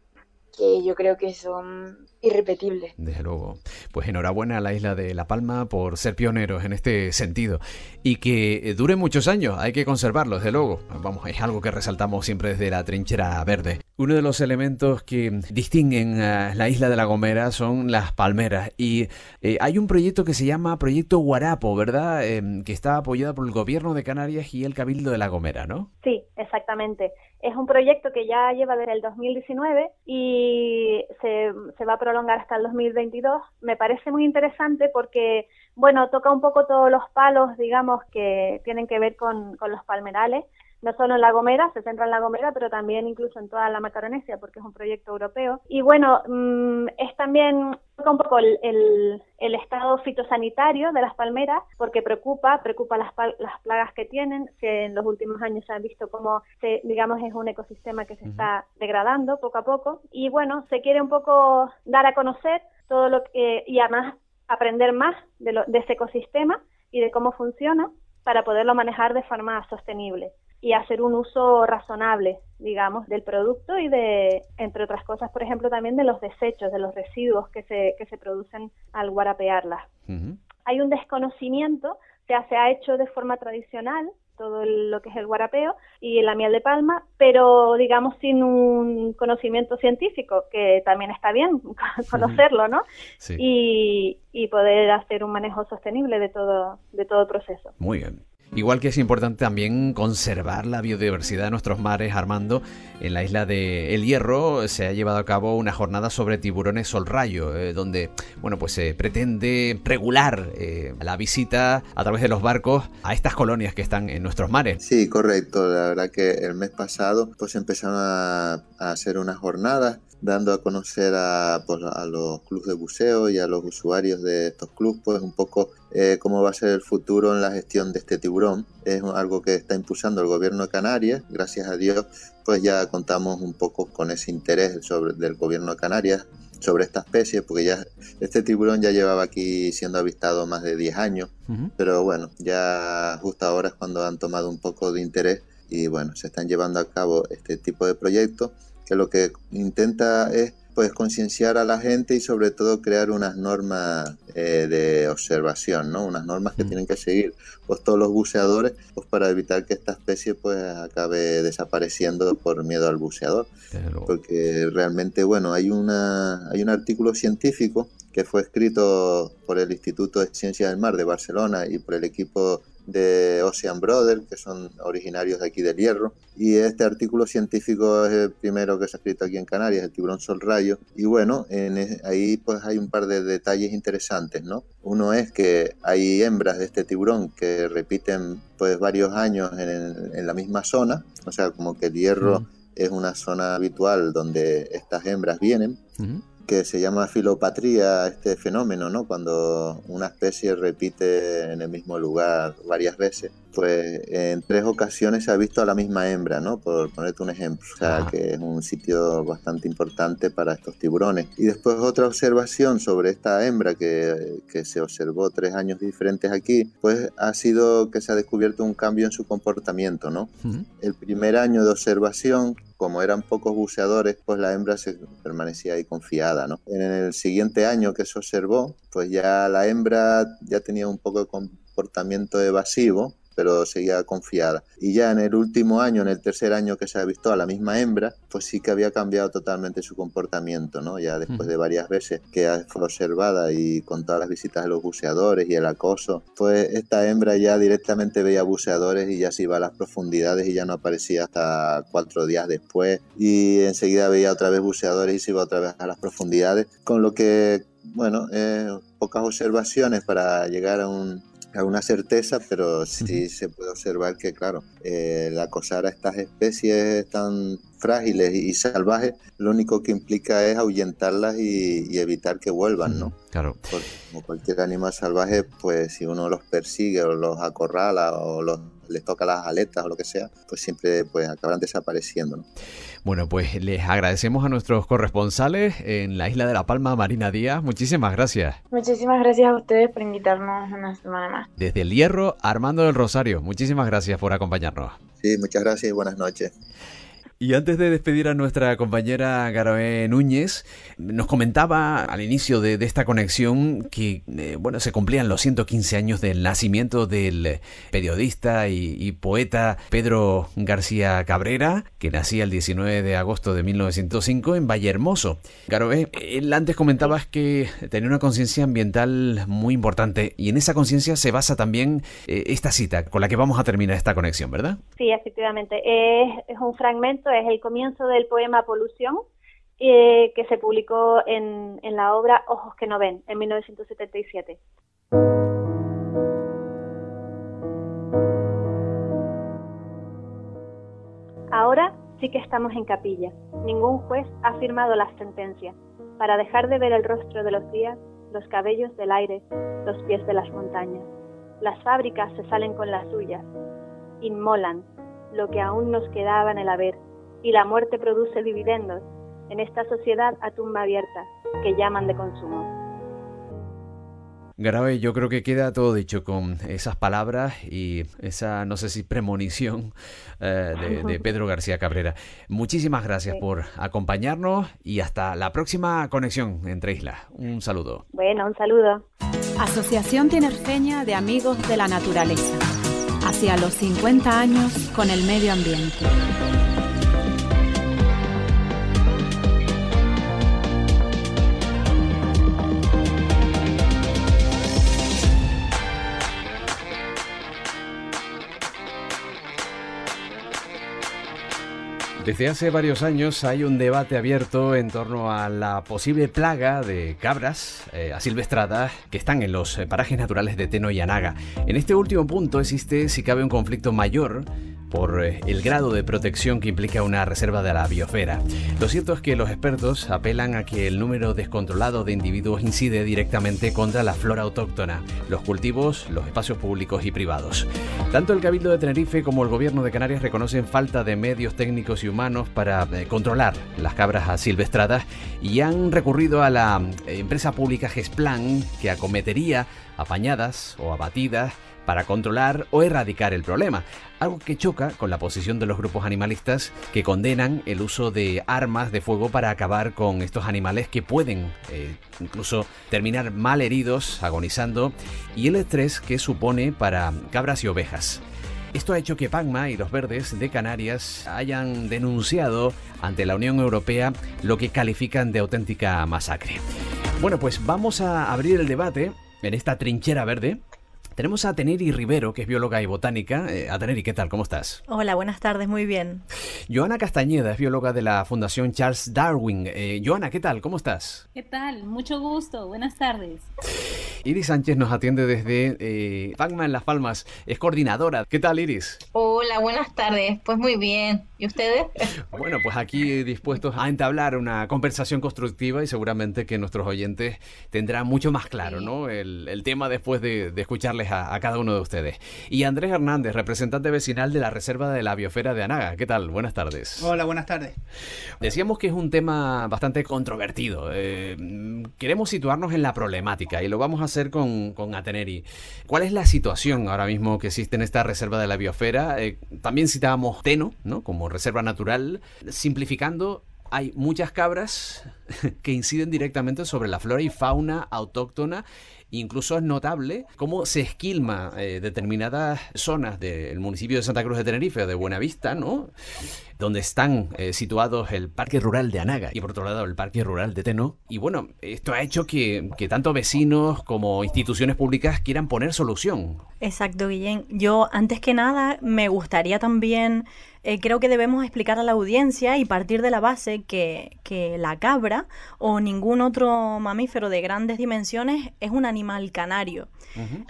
que yo creo que son irrepetibles. Desde luego. Pues enhorabuena a la isla de La Palma por ser pioneros en este sentido y que dure muchos años, hay que conservarlo, desde luego. Vamos, es algo que resaltamos siempre desde la trinchera verde. Uno de los elementos que distinguen a la isla de La Gomera son las palmeras y eh, hay un proyecto que se llama Proyecto Guarapo, ¿verdad? Em, que está apoyado por el Gobierno de Canarias y el Cabildo de La Gomera, ¿no? Sí, exactamente. Es un proyecto que ya lleva desde el 2019 y se, se va a prolongar hasta el 2022. Me parece muy interesante porque, bueno, toca un poco todos los palos, digamos, que tienen que ver con, con los palmerales no solo en La Gomera, se centra en La Gomera, pero también incluso en toda la Macaronesia, porque es un proyecto europeo. Y bueno, mm, es también un poco el, el, estado fitosanitario de las palmeras, porque preocupa, preocupa las, las plagas que tienen, que en los últimos años se han visto como, se, digamos, es un ecosistema que se está degradando poco a poco. Y bueno, se quiere un poco dar a conocer todo lo que, y además aprender más de, lo, de ese ecosistema y de cómo funciona para poderlo manejar de forma sostenible y hacer un uso razonable, digamos, del producto y de, entre otras cosas, por ejemplo, también de los desechos, de los residuos que se, que se producen al guarapearlas. Hay un desconocimiento, o sea, se ha hecho de forma tradicional todo lo que es el guarapeo y la miel de palma, pero digamos sin un conocimiento científico, que también está bien [LAUGHS] conocerlo, ¿no? Y, y poder hacer un manejo sostenible de todo, de todo el proceso. Muy bien. Igual que es importante también conservar la biodiversidad de nuestros mares, Armando. En la isla de El Hierro se ha llevado a cabo una jornada sobre tiburones sol rayo, eh, donde bueno, pues se pretende regular eh, la visita a través de los barcos a estas colonias que están en nuestros mares. Sí, correcto. La verdad que el mes pasado pues empezaron a, a hacer unas jornadas dando a conocer a, pues, a los clubes de buceo y a los usuarios de estos clubes pues un poco eh, cómo va a ser el futuro en la gestión de este tiburón. Es algo que está impulsando el gobierno de Canarias. Gracias a Dios pues ya contamos un poco con ese interés sobre, del gobierno de Canarias sobre esta especie, porque ya este tiburón ya llevaba aquí siendo avistado más de 10 años, pero bueno, ya justo ahora es cuando han tomado un poco de interés y bueno, se están llevando a cabo este tipo de proyectos que lo que intenta es pues concienciar a la gente y sobre todo crear unas normas eh, de observación, ¿no? Unas normas que mm. tienen que seguir pues todos los buceadores pues para evitar que esta especie pues acabe desapareciendo por miedo al buceador. Porque realmente bueno, hay una hay un artículo científico que fue escrito por el Instituto de Ciencias del Mar de Barcelona y por el equipo de Ocean Brothers, que son originarios de aquí del Hierro. Y este artículo científico es el primero que se ha escrito aquí en Canarias, el tiburón sol rayo. Y bueno, en, ahí pues hay un par de detalles interesantes, ¿no? Uno es que hay hembras de este tiburón que repiten pues varios años en, la misma zona, o sea, como que el Hierro mm. es una zona habitual donde estas hembras vienen que se llama filopatría este fenómeno, ¿no? Cuando una especie repite en el mismo lugar varias veces, pues en tres ocasiones se ha visto a la misma hembra, ¿no? Por ponerte un ejemplo, o sea, que es un sitio bastante importante para estos tiburones. Y después otra observación sobre esta hembra que, que se observó tres años diferentes aquí, pues ha sido que se ha descubierto un cambio en su comportamiento, ¿no? El primer año de observación como eran pocos buceadores, pues la hembra se permanecía ahí confiada, ¿no? En el siguiente año que se observó, pues ya la hembra ya tenía un poco de comportamiento evasivo, pero seguía confiada. Y ya en el último año, en el tercer año que se ha visto a la misma hembra, pues sí que había cambiado totalmente su comportamiento, ¿no? Ya después de varias veces que fue observada y con todas las visitas de los buceadores y el acoso, pues esta hembra ya directamente veía buceadores y ya se iba a las profundidades y ya no aparecía hasta cuatro días después y enseguida veía otra vez buceadores y se iba otra vez a las profundidades, con lo que bueno, eh, pocas observaciones para llegar a un, una certeza, pero sí se puede observar que, claro, eh, el acosar a estas especies tan frágiles y salvajes, lo único que implica es ahuyentarlas y, evitar que vuelvan, ¿no? Claro. como cualquier animal salvaje, pues si uno los persigue o los acorrala o los les toca las aletas o lo que sea, pues siempre pues acabarán desapareciendo. Bueno, pues les agradecemos a nuestros corresponsales en la isla de La Palma, Marina Díaz. Muchísimas gracias. Muchísimas gracias a ustedes por invitarnos una semana más. Desde el Hierro, Armando del Rosario, muchísimas gracias por acompañarnos. Sí, muchas gracias y buenas noches. Y antes de despedir a nuestra compañera Garoé Núñez, nos comentaba al inicio de, esta conexión que, eh, bueno, se cumplían los 115 años del nacimiento del periodista y, poeta Pedro García Cabrera, que nacía el 19 de agosto de 1905 en Vallehermoso. Garoé, él antes comentabas que tenía una conciencia ambiental muy importante y en esa conciencia se basa también eh, esta cita con la que vamos a terminar esta conexión, ¿verdad? Sí, efectivamente. es un fragmento es el comienzo del poema Polución, eh, que se publicó en, la obra Ojos que no ven, en 1977. Ahora sí que estamos en capilla. Ningún juez ha firmado la sentencia para dejar de ver el rostro de los días, los cabellos del aire, los pies de las montañas. Las fábricas se salen con las suyas, inmolan lo que aún nos quedaba en el haber, y la muerte produce dividendos en esta sociedad a tumba abierta que llaman de consumo. Grave, yo creo que queda todo dicho con esas palabras y esa, no sé si premonición eh, de, [LAUGHS] Pedro García Cabrera. Muchísimas gracias por acompañarnos y hasta la próxima conexión entre islas. Un saludo. Bueno, un saludo. Asociación Tinerfeña de Amigos de la Naturaleza. Hacia los 50 años con el medio ambiente. Desde hace varios años hay un debate abierto en torno a la posible plaga de cabras eh, asilvestradas que están en los eh, parajes naturales de Teno y Anaga. En este último punto existe, si cabe, un conflicto mayor por eh, el grado de protección que implica una reserva de la biosfera. Lo cierto es que los expertos apelan a que el número descontrolado de individuos incide directamente contra la flora autóctona, los cultivos, los espacios públicos y privados. Tanto el Cabildo de Tenerife como el Gobierno de Canarias reconocen falta de medios técnicos y humanos para eh, controlar las cabras asilvestradas y han recurrido a la eh, empresa pública Gesplan que acometería apañadas o abatidas para controlar o erradicar el problema, algo que choca con la posición de los grupos animalistas que condenan el uso de armas de fuego para acabar con estos animales que pueden eh, incluso terminar mal heridos, agonizando, y el estrés que supone para cabras y ovejas. Esto ha hecho que Pagma y los verdes de Canarias hayan denunciado ante la Unión Europea lo que califican de auténtica masacre. Bueno, pues vamos a abrir el debate en esta trinchera verde tenemos a Teneri Rivero, que es bióloga y botánica. Eh, a Teneri, ¿qué tal? ¿Cómo estás? Hola, buenas tardes, muy bien. Joana Castañeda es bióloga de la Fundación Charles Darwin. Eh, Joana, ¿qué tal? ¿Cómo estás? ¿Qué tal? Mucho gusto, buenas tardes. Iris Sánchez nos atiende desde eh, en Las Palmas, es coordinadora. ¿Qué tal, Iris? Hola, buenas tardes. Pues muy bien. ¿Y ustedes? [LAUGHS] Bueno, pues aquí dispuestos a entablar una conversación constructiva y seguramente que nuestros oyentes tendrán mucho más claro ¿no? el, tema después de, escucharles a, cada uno de ustedes. Y Andrés Hernández, representante vecinal de la Reserva de la Biosfera de Anaga. ¿Qué tal? Buenas tardes. Hola, buenas tardes. Decíamos que es un tema bastante controvertido. Eh, queremos situarnos en la problemática y lo vamos a hacer con, con Ateneri. ¿Cuál es la situación ahora mismo que existe en esta Reserva de la Biosfera? Eh, también citábamos Teno, ¿no? Como reserva natural. Simplificando, hay muchas cabras [LAUGHS] que inciden directamente sobre la flora y fauna autóctona Incluso es notable cómo se esquilma eh, determinadas zonas del municipio de Santa Cruz de Tenerife o de Buenavista, ¿no? Donde están eh, situados el Parque Rural de Anaga y por otro lado el Parque Rural de Teno. Y bueno, esto ha hecho que, que tanto vecinos como instituciones públicas quieran poner solución. Exacto, Guillén. Yo antes que nada me gustaría también eh, creo que debemos explicar a la audiencia y partir de la base que, que, la cabra o ningún otro mamífero de grandes dimensiones es un animal canario.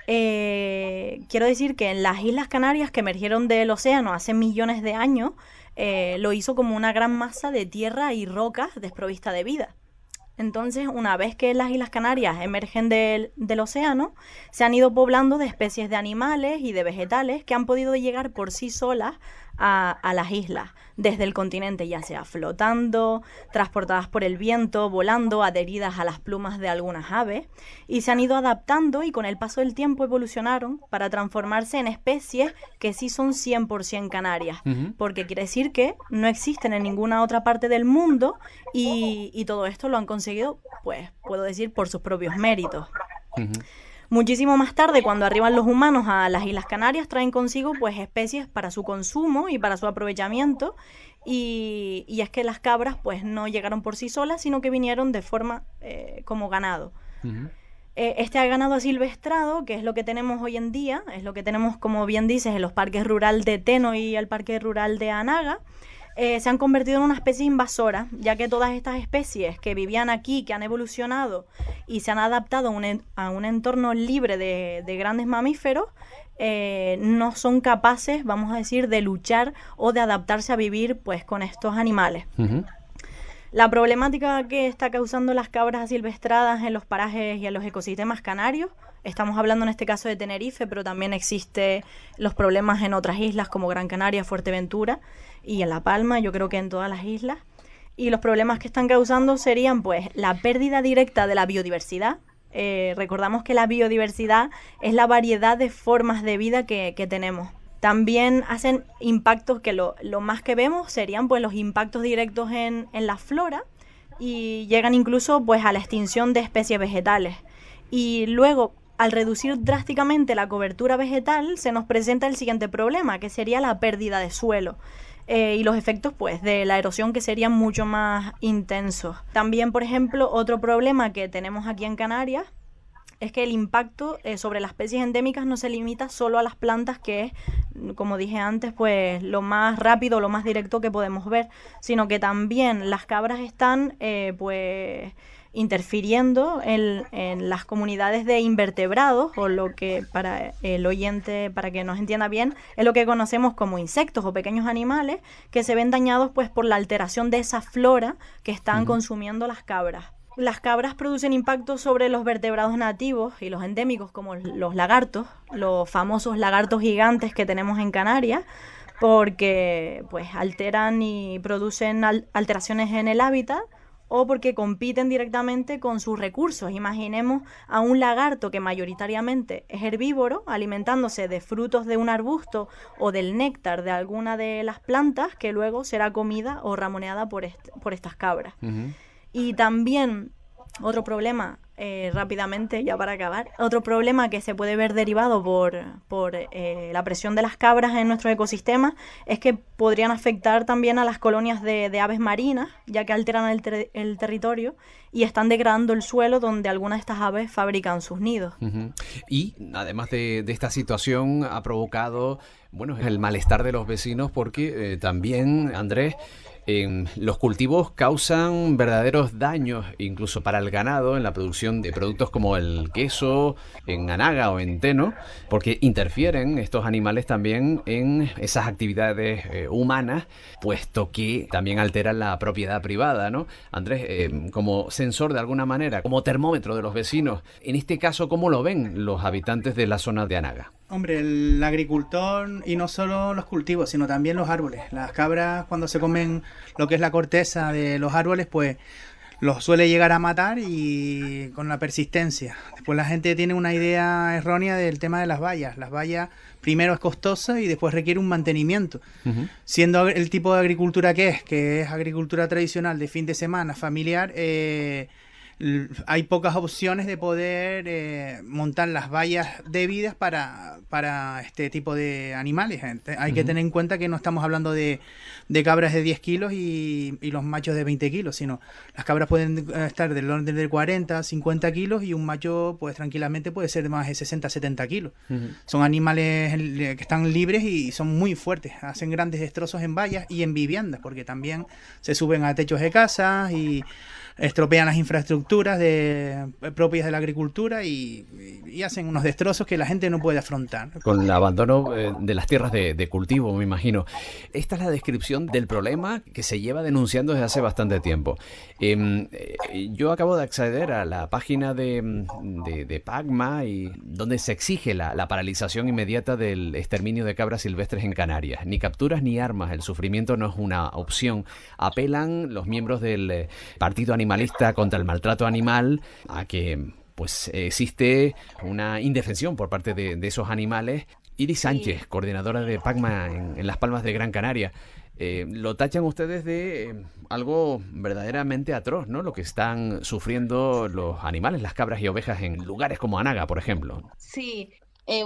Eh, quiero decir que en las Islas Canarias que emergieron del océano hace millones de años, eh, lo hizo como una gran masa de tierra y rocas desprovista de vida. Entonces, una vez que las Islas Canarias emergen del, del, océano, se han ido poblando de especies de animales y de vegetales que han podido llegar por sí solas a, las islas desde el continente, ya sea flotando, transportadas por el viento, volando, adheridas a las plumas de algunas aves, y se han ido adaptando y con el paso del tiempo evolucionaron para transformarse en especies que sí son 100% canarias, porque quiere decir que no existen en ninguna otra parte del mundo y, y todo esto lo han conseguido, pues puedo decir, por sus propios méritos. Muchísimo más tarde, cuando arriban los humanos a las Islas Canarias, traen consigo pues especies para su consumo y para su aprovechamiento. Y, es que las cabras pues no llegaron por sí solas, sino que vinieron de forma eh, como ganado. Eh, este ganado asilvestrado, que es lo que tenemos hoy en día, es lo que tenemos, como bien dices, en los parques rural de Teno y el parque rural de Anaga, eh, se han convertido en una especie invasora, ya que todas estas especies que vivían aquí, que han evolucionado y se han adaptado a un, entorno libre de, grandes mamíferos, eh, no son capaces, vamos a decir, de luchar o de adaptarse a vivir pues con estos animales. La problemática que está causando las cabras asilvestradas en los parajes y en los ecosistemas canarios, estamos hablando en este caso de Tenerife, pero también existe los problemas en otras islas como Gran Canaria, Fuerteventura, y en La Palma, yo creo que en todas las islas. Y los problemas que están causando serían pues la pérdida directa de la biodiversidad. Eh, recordamos que la biodiversidad es la variedad de formas de vida que, tenemos. También hacen impactos que lo, más que vemos serían pues los impactos directos en, en la flora y llegan incluso pues a la extinción de especies vegetales. Y luego, al reducir drásticamente la cobertura vegetal, se nos presenta el siguiente problema, que sería la pérdida de suelo. Eh, y los efectos pues de la erosión que serían mucho más intensos. También, por ejemplo, otro problema que tenemos aquí en Canarias es que el impacto eh, sobre las especies endémicas no se limita solo a las plantas, que es, como dije antes, pues lo más rápido, lo más directo que podemos ver, sino que también las cabras están, eh, pues interfiriendo en, las comunidades de invertebrados, o lo que para el oyente, para que nos entienda bien, es lo que conocemos como insectos o pequeños animales que se ven dañados pues por la alteración de esa flora que están consumiendo las cabras. Las cabras producen impactos sobre los vertebrados nativos y los endémicos como los lagartos, los famosos lagartos gigantes que tenemos en Canarias, porque pues alteran y producen alteraciones en el hábitat o porque compiten directamente con sus recursos. Imaginemos a un lagarto que mayoritariamente es herbívoro, alimentándose de frutos de un arbusto o del néctar de alguna de las plantas que luego será comida o ramoneada por, por estas cabras. Y también otro problema eh, rápidamente, ya para acabar. Otro problema que se puede ver derivado por, por eh, la presión de las cabras en nuestro ecosistema es que podrían afectar también a las colonias de, aves marinas, ya que alteran el, el, territorio y están degradando el suelo donde algunas de estas aves fabrican sus nidos. Y además de, de, esta situación ha provocado bueno, el malestar de los vecinos porque eh, también, Andrés, los cultivos causan verdaderos daños, incluso para el ganado, en la producción de productos como el queso, en Anaga o en Teno, porque interfieren estos animales también en esas actividades eh, humanas, puesto que también alteran la propiedad privada, ¿no? Andrés, eh, como sensor de alguna manera, como termómetro de los vecinos, en este caso, ¿cómo lo ven los habitantes de la zona de Anaga? Hombre, el agricultor y no solo los cultivos, sino también los árboles. Las cabras cuando se comen lo que es la corteza de los árboles, pues los suele llegar a matar y con la persistencia. Después la gente tiene una idea errónea del tema de las vallas. Las vallas primero es costosa y después requiere un mantenimiento. Siendo el tipo de agricultura que es, que es agricultura tradicional de fin de semana, familiar, eh, hay pocas opciones de poder eh, montar las vallas debidas para, para este tipo de animales. Hay que tener en cuenta que no estamos hablando de, de cabras de 10 kilos y, los machos de 20 kilos, sino las cabras pueden eh, estar del orden de 40, 50 kilos y un macho pues tranquilamente puede ser de más de 60, 70 kilos. Son animales que están libres y son muy fuertes, hacen grandes destrozos en vallas y en viviendas, porque también se suben a techos de casas y estropean las infraestructuras estructuras de, propias de la agricultura y, hacen unos destrozos que la gente no puede afrontar. Con el abandono eh, de las tierras de, cultivo, me imagino. Esta es la descripción del problema que se lleva denunciando desde hace bastante tiempo. Em, eh, yo acabo de acceder a la página de, de, Pagma y donde se exige la, la paralización inmediata del exterminio de cabras silvestres en Canarias. Ni capturas ni armas, el sufrimiento no es una opción. Apelan los miembros del eh, Partido Animalista contra el maltrato animal a que pues existe una indefensión por parte de, esos animales. Iris Sánchez, coordinadora de PACMA en, Las Palmas de Gran Canaria. Eh, lo tachan ustedes de eh, algo verdaderamente atroz, ¿no? Lo que están sufriendo los animales, las cabras y ovejas en lugares como Anaga, por ejemplo. Sí,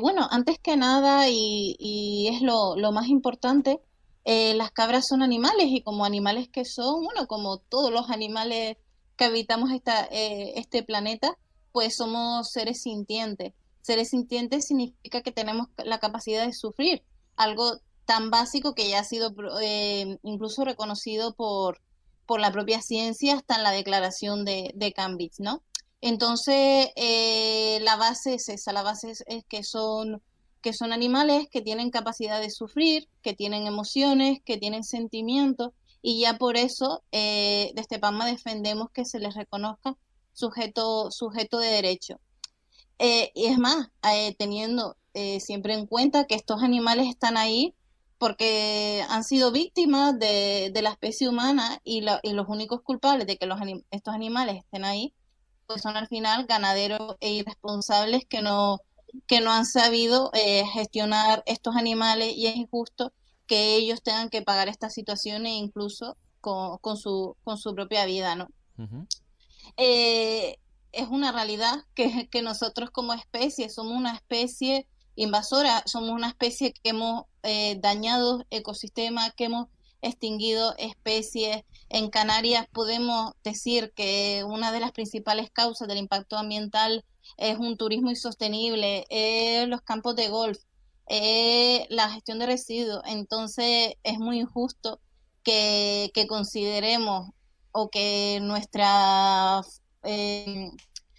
bueno, antes que nada, y, es lo, lo, más importante, eh, las cabras son animales y como animales que son, bueno, como todos los animales que habitamos eh, este planeta, pues somos seres sintientes. Seres sintientes significa que tenemos la capacidad de sufrir, algo tan básico que ya ha sido eh, incluso reconocido por, por la propia ciencia hasta en la declaración de, de Cambridge, ¿no? Entonces, la base es esa, la base es que son que son animales que tienen capacidad de sufrir, que tienen emociones, que tienen sentimientos, y ya por eso eh, desde PAMA defendemos que se les reconozca sujeto, sujeto de derecho. Eh, y es más, eh, teniendo siempre en cuenta que estos animales están ahí porque han sido víctimas de, la especie humana y, los únicos culpables de que los estos animales estén ahí, pues son al final ganaderos e irresponsables que no, que no han sabido eh, gestionar estos animales y es injusto que ellos tengan que pagar estas situaciones incluso con, con, su, con su propia vida, ¿no? Eh, es una realidad que, que, nosotros como especie somos una especie invasora, somos una especie que hemos eh, dañado ecosistemas, que hemos extinguido especies. En Canarias podemos decir que una de las principales causas del impacto ambiental es un turismo insostenible, es los campos de golf, es la gestión de residuos. Entonces es muy injusto que, consideremos o que nuestra, eh,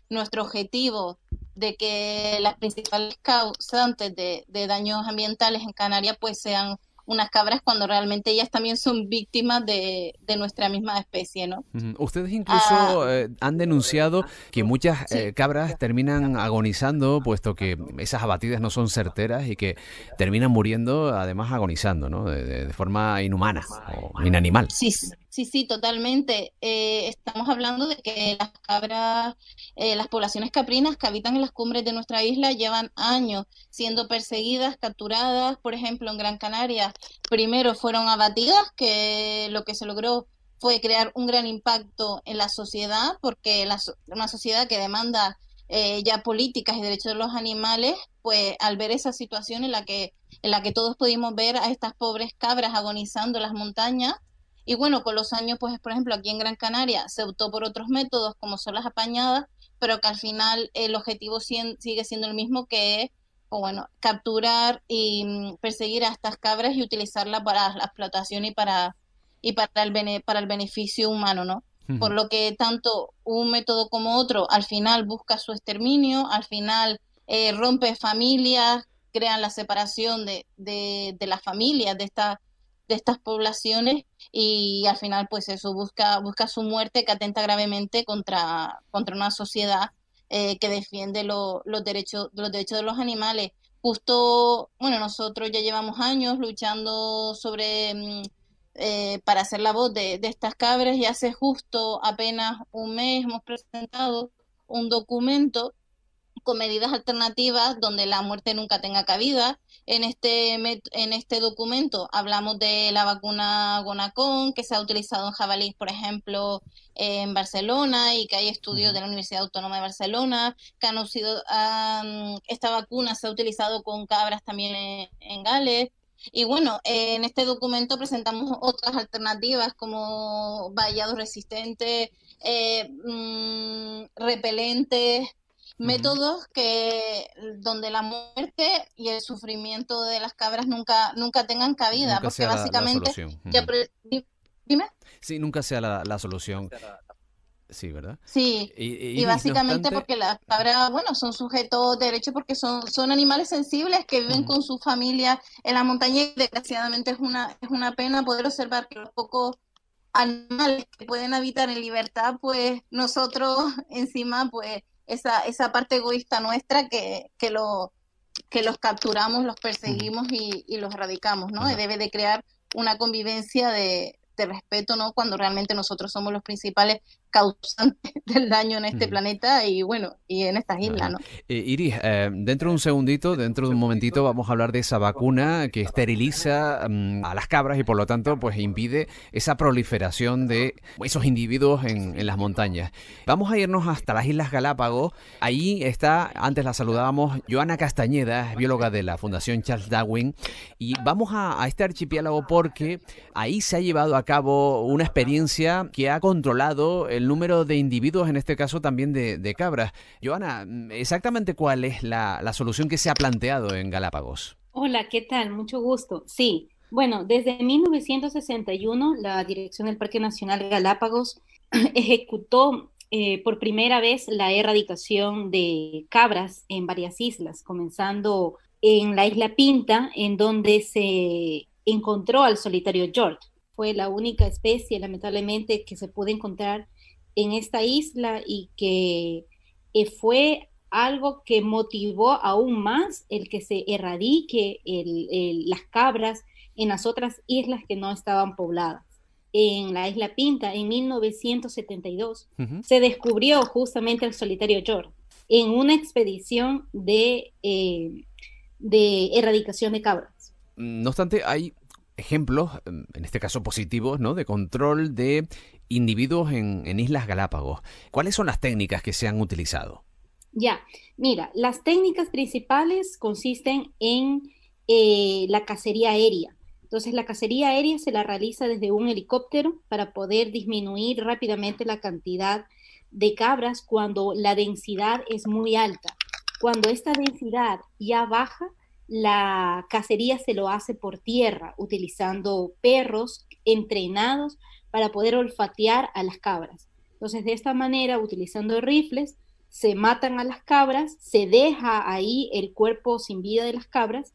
nuestro objetivo de que las principales causantes de, de daños ambientales en Canarias pues sean unas cabras cuando realmente ellas también son víctimas de, nuestra misma especie, ¿no? Ustedes incluso ah. eh, han denunciado que muchas eh, cabras terminan agonizando, puesto que esas abatidas no son certeras y que terminan muriendo, además agonizando, ¿no? De, forma inhumana o inanimal. Sí, Sí, sí, totalmente. Eh, estamos hablando de que las cabras, eh, las poblaciones caprinas que habitan en las cumbres de nuestra isla llevan años siendo perseguidas, capturadas. Por ejemplo, en Gran Canaria, primero fueron abatidas, que lo que se logró fue crear un gran impacto en la sociedad, porque la, una sociedad que demanda eh, ya políticas y derechos de los animales, pues al ver esa situación en la que en la que todos pudimos ver a estas pobres cabras agonizando en las montañas, y bueno, con los años, pues por ejemplo, aquí en Gran Canaria se optó por otros métodos como son las apañadas, pero que al final el objetivo sigue siendo el mismo que es, o bueno, capturar y mm, perseguir a estas cabras y utilizarlas para la explotación y para, y para, el, para el beneficio humano, ¿no? Por lo que tanto un método como otro al final busca su exterminio, al final eh, rompe familias, crean la separación de, de, de las familias, de estas de estas poblaciones y al final pues eso busca busca su muerte que atenta gravemente contra contra una sociedad eh, que defiende los derechos los derechos de los animales. Justo bueno nosotros ya llevamos años luchando sobre mm, eh, para hacer la voz de, de estas cabras y hace justo apenas un mes hemos presentado un documento con medidas alternativas donde la muerte nunca tenga cabida. En este, en este documento hablamos de la vacuna Gonacon, que se ha utilizado en jabalíes, por ejemplo, en Barcelona y que hay estudios de la Universidad Autónoma de Barcelona que han sido, esta vacuna se ha utilizado con cabras también en, Gales. Y bueno, en este documento presentamos otras alternativas como vallados resistentes, eh, mm, repelentes, métodos que donde la muerte y el sufrimiento de las cabras nunca nunca tengan cabida porque básicamente dime. Sí nunca sea la, solución. Sí, ¿verdad? Sí, y, básicamente porque las cabras, bueno, son sujetos de derecho porque son, son animales sensibles que viven con su familia en la montaña y desgraciadamente es una, es una pena poder observar que los pocos animales que pueden habitar en libertad, pues nosotros [LAUGHS] encima, pues esa, esa parte egoísta nuestra que, que, lo, que los capturamos, los perseguimos y, y los radicamos, ¿no? Y debe de crear una convivencia de, de respeto, ¿no? Cuando realmente nosotros somos los principales causantes [LAUGHS] del daño en este planeta y bueno, y en estas islas, ¿no? Eh, Iris, eh, dentro de un segundito, dentro de un momentito, vamos a hablar de esa vacuna que esteriliza mm, a las cabras y por lo tanto, pues impide esa proliferación de esos individuos en, en, las montañas. Vamos a irnos hasta las Islas Galápagos. Ahí está, antes la saludábamos, Joana Castañeda, bióloga de la Fundación Charles Darwin, y vamos a, a este archipiélago porque ahí se ha llevado a cabo una experiencia que ha controlado el número de individuos, en este caso también de, cabras. Joana, exactamente cuál es la, solución que se ha planteado en Galápagos. Hola, ¿qué tal? Mucho gusto. Sí, bueno, desde 1961 la Dirección del Parque Nacional Galápagos [CLEARS THROAT] ejecutó eh, por primera vez la erradicación de cabras en varias islas, comenzando en la isla Pinta, en donde se encontró al solitario George. Fue la única especie, lamentablemente, que se pudo encontrar en esta isla y que eh, fue algo que motivó aún más el que se erradique las cabras en las otras islas que no estaban pobladas. En la isla Pinta, en 1972, se descubrió justamente el solitario George en una expedición de, eh, de erradicación de cabras. No obstante, hay ejemplos, en este caso positivos, ¿no? de control de individuos en, Islas Galápagos. ¿Cuáles son las técnicas que se han utilizado? Ya, mira, las técnicas principales consisten en eh, la cacería aérea. Entonces, la cacería aérea se la realiza desde un helicóptero para poder disminuir rápidamente la cantidad de cabras cuando la densidad es muy alta. Cuando esta densidad ya baja, la cacería se lo hace por tierra, utilizando perros entrenados para poder olfatear a las cabras. Entonces, de esta manera, utilizando rifles, se matan a las cabras, se deja ahí el cuerpo sin vida de las cabras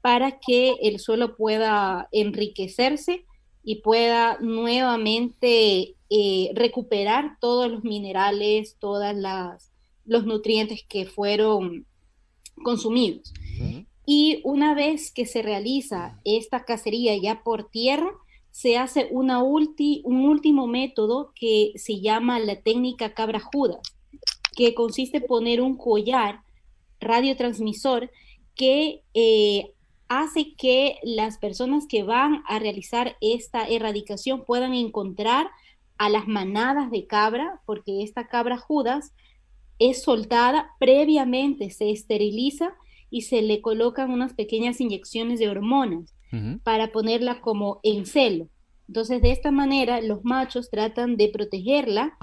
para que el suelo pueda enriquecerse y pueda nuevamente eh, recuperar todos los minerales, todos los nutrientes que fueron consumidos. Y una vez que se realiza esta cacería ya por tierra, se hace una un último método que se llama la técnica cabra judas, que consiste en poner un collar radiotransmisor que eh, hace que las personas que van a realizar esta erradicación puedan encontrar a las manadas de cabra, porque esta cabra judas es soltada, previamente se esteriliza y se le colocan unas pequeñas inyecciones de hormonas para ponerla como en celo. Entonces, de esta manera, los machos tratan de protegerla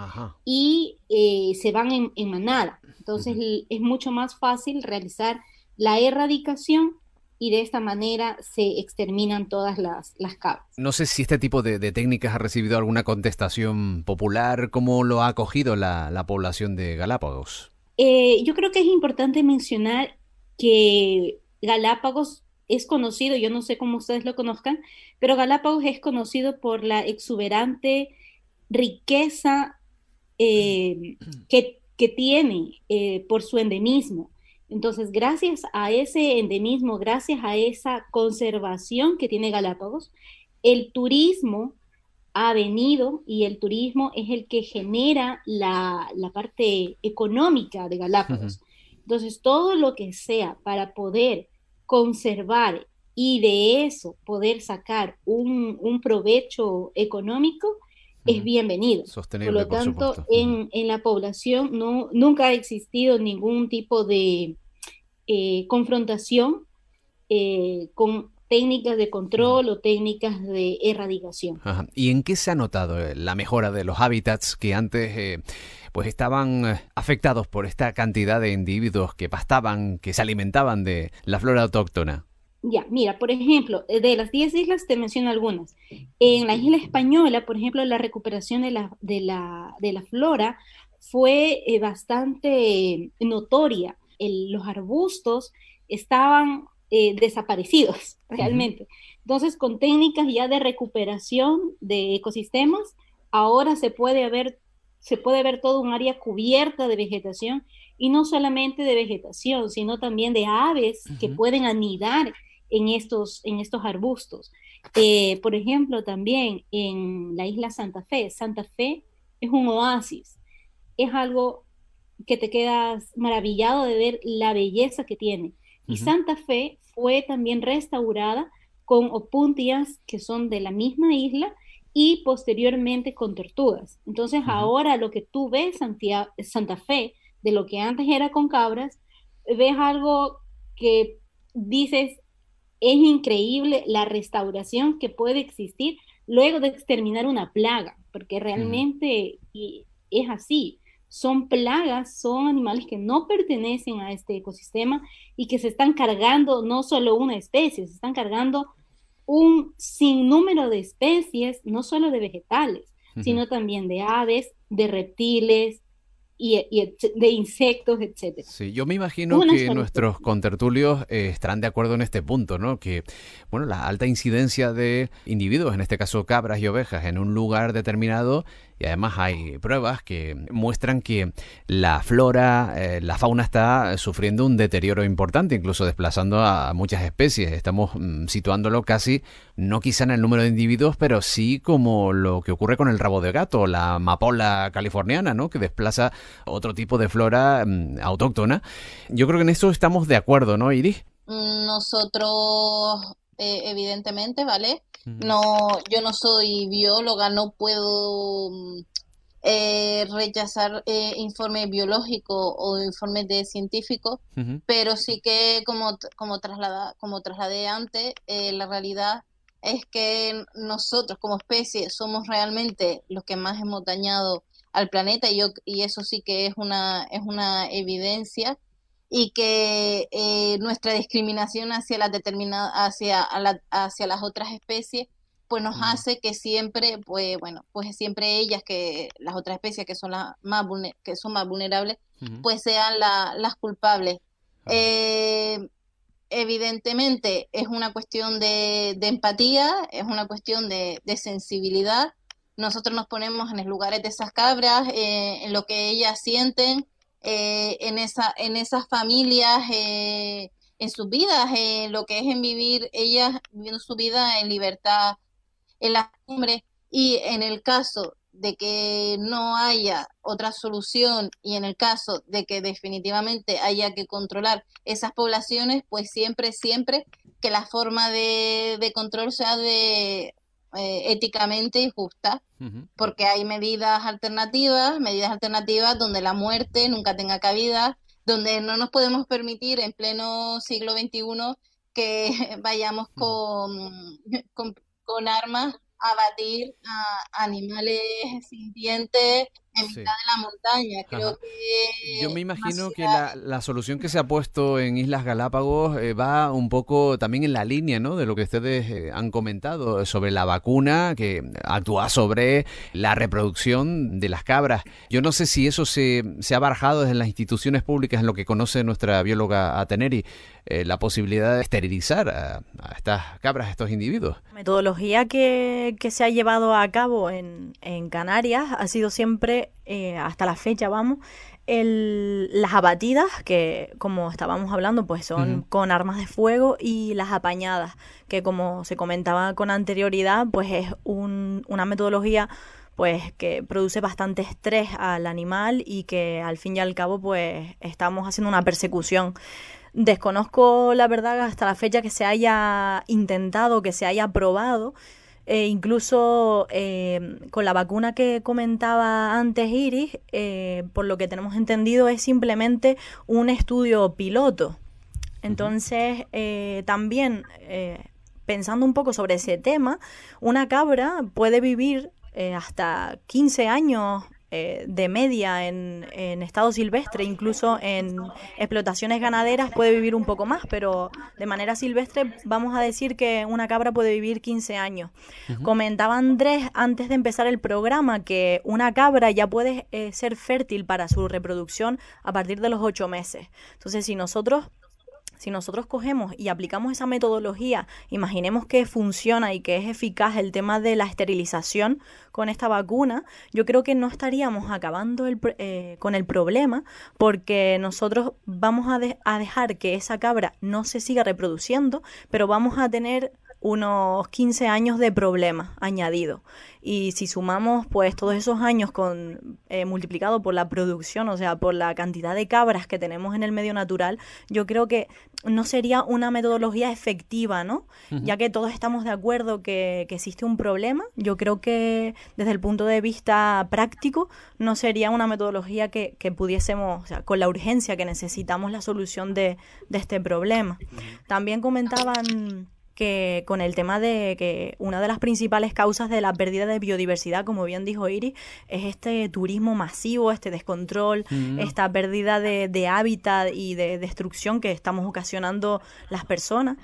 y eh, se van en, manada. Entonces, es mucho más fácil realizar la erradicación y de esta manera se exterminan todas las, las cabras. No sé si este tipo de, técnicas ha recibido alguna contestación popular. ¿Cómo lo ha acogido la, población de Galápagos? Eh, yo creo que es importante mencionar que Galápagos es conocido, yo no sé cómo ustedes lo conozcan, pero Galápagos es conocido por la exuberante riqueza eh, que, tiene eh, por su endemismo. Entonces, gracias a ese endemismo, gracias a esa conservación que tiene Galápagos, el turismo ha venido y el turismo es el que genera la, la parte económica de Galápagos. Entonces, todo lo que sea para poder conservar y de eso poder sacar un, provecho económico es bienvenido. por lo tanto, en, la población no, nunca ha existido ningún tipo de eh, confrontación eh, con técnicas de control o técnicas de erradicación. ¿Y en qué se ha notado eh, la mejora de los hábitats que antes pues estaban eh, afectados por esta cantidad de individuos que pastaban, que se alimentaban de la flora autóctona. Ya, mira, por ejemplo, de las 10 islas te menciono algunas. En la isla española, por ejemplo, la recuperación de la, de la, de la flora fue eh, bastante notoria. los arbustos estaban eh, desaparecidos realmente. Entonces, con técnicas ya de recuperación de ecosistemas, ahora se puede ver, se puede ver todo un área cubierta de vegetación y no solamente de vegetación, sino también de aves que pueden anidar en estos, en estos arbustos. Eh, por ejemplo, también en la isla Santa Fe. Santa Fe es un oasis. Es algo que te quedas maravillado de ver la belleza que tiene. Y Santa Fe fue también restaurada con opuntias que son de la misma isla y posteriormente con tortugas. Entonces ahora lo que tú ves Santa Fe, de lo que antes era con cabras, ves algo que dices, es increíble la restauración que puede existir luego de exterminar una plaga, porque realmente es así. Son plagas, son animales que no pertenecen a este ecosistema y que se están cargando no solo una especie, se están cargando un sinnúmero de especies, no solo de vegetales, sino también de aves, de reptiles, y, de insectos, etcétera. Sí, yo me imagino que nuestros contertulios eh, estarán de acuerdo en este punto, ¿no? Que, bueno, la alta incidencia de individuos, en este caso cabras y ovejas, en un lugar determinado y además hay pruebas que muestran que la flora, eh, la fauna está sufriendo un deterioro importante, incluso desplazando a muchas especies. Estamos mm, situándolo casi, no quizá en el número de individuos, pero sí como lo que ocurre con el rabo de gato, la amapola californiana, ¿no? que desplaza otro tipo de flora mm, autóctona. Yo creo que en eso estamos de acuerdo, ¿no, Iris? Nosotros, eh, evidentemente, ¿vale? No, yo no soy bióloga, no puedo mm, eh, rechazar eh, informes biológicos o informes de científicos, pero sí que como, como, traslada, como trasladé antes, eh, la realidad es que nosotros como especie somos realmente los que más hemos dañado al planeta y, yo, y eso sí que es una, es una evidencia y que eh, nuestra discriminación hacia las determinadas hacia hacia las otras especies pues nos hace que siempre pues bueno pues siempre ellas que las otras especies que son las más que son más vulnerables pues sean las culpables. Eh, evidentemente es una cuestión de, empatía es una cuestión de, sensibilidad. Nosotros nos ponemos en los lugares de esas cabras eh, en lo que ellas sienten eh, en, esa, en esas familias, eh, en sus vidas, en lo que es en vivir ellas viviendo su vida en libertad, en la cumbre, y en el caso de que no haya otra solución y en el caso de que definitivamente haya que controlar esas poblaciones, pues siempre, siempre que la forma de, de control sea de eh, éticamente justa, porque hay medidas alternativas, medidas alternativas donde la muerte nunca tenga cabida, donde no nos podemos permitir en pleno siglo XXI que [LAUGHS] vayamos con, con, con armas a batir a animales sintientes en mitad de la montaña. Creo que Yo me imagino que la, solución que se ha puesto en Islas Galápagos eh, va un poco también en la línea ¿no? de lo que ustedes eh, han comentado sobre la vacuna que actúa sobre la reproducción de las cabras. Yo no sé si eso se, se ha barajado desde las instituciones públicas en lo que conoce nuestra bióloga Ateneri, eh, la posibilidad de esterilizar a, estas cabras, a estos individuos. La metodología que, que se ha llevado a cabo en, en Canarias ha sido siempre eh, hasta la fecha, vamos, las abatidas, que como estábamos hablando, pues son con armas de fuego, y las apañadas, que como se comentaba con anterioridad, pues es una metodología pues que produce bastante estrés al animal y que al fin y al cabo pues estamos haciendo una persecución. Desconozco la verdad hasta la fecha que se haya intentado, que se haya probado e incluso eh, con la vacuna que comentaba antes Iris, eh, por lo que tenemos entendido, es simplemente un estudio piloto. Entonces, eh, también pensando un poco sobre ese tema, una cabra puede vivir hasta 15 años eh, de media en, en, estado silvestre, incluso en explotaciones ganaderas puede vivir un poco más, pero de manera silvestre vamos a decir que una cabra puede vivir 15 años. Comentaba Andrés antes de empezar el programa que una cabra ya puede eh, ser fértil para su reproducción a partir de los 8 meses. Entonces, si nosotros si nosotros cogemos y aplicamos esa metodología, imaginemos que funciona y que es eficaz el tema de la esterilización con esta vacuna, yo creo que no estaríamos acabando eh, con el problema porque nosotros vamos a dejar que esa cabra no se siga reproduciendo, pero vamos a tener unos 15 años de problemas añadidos. Y si sumamos pues todos esos años con eh, multiplicado por la producción, o sea, por la cantidad de cabras que tenemos en el medio natural, yo creo que no sería una metodología efectiva, ¿no? Ya que todos estamos de acuerdo que, que, existe un problema, yo creo que desde el punto de vista práctico no sería una metodología que, que pudiésemos, o sea, con la urgencia que necesitamos la solución de, de este problema. También comentaban que con el tema de que una de las principales causas de la pérdida de biodiversidad, como bien dijo Iris, es este turismo masivo, este descontrol, mm. esta pérdida de, de hábitat y de destrucción que estamos ocasionando las personas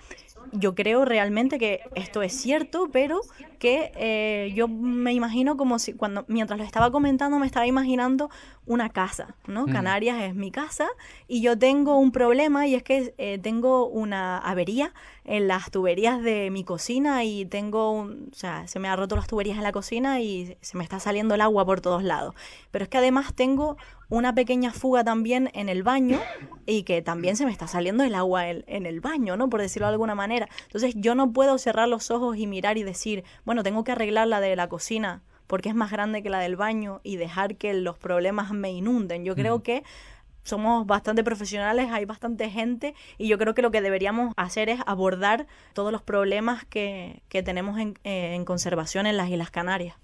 yo creo realmente que esto es cierto, pero que eh, yo me imagino como si cuando mientras lo estaba comentando me estaba imaginando una casa, ¿no? Mm. Canarias es mi casa y yo tengo un problema y es que eh, tengo una avería en las tuberías de mi cocina y tengo, un, o sea, se me ha roto las tuberías en la cocina y se me está saliendo el agua por todos lados. Pero es que además tengo una pequeña fuga también en el baño y que también se me está saliendo el agua en, el baño, ¿no? Por decirlo de alguna manera. Entonces yo no puedo cerrar los ojos y mirar y decir, bueno, tengo que arreglar la de la cocina porque es más grande que la del baño y dejar que los problemas me inunden. Yo creo que somos bastante profesionales, hay bastante gente y yo creo que lo que deberíamos hacer es abordar todos los problemas que, que tenemos en, eh, en, conservación en las Islas Canarias.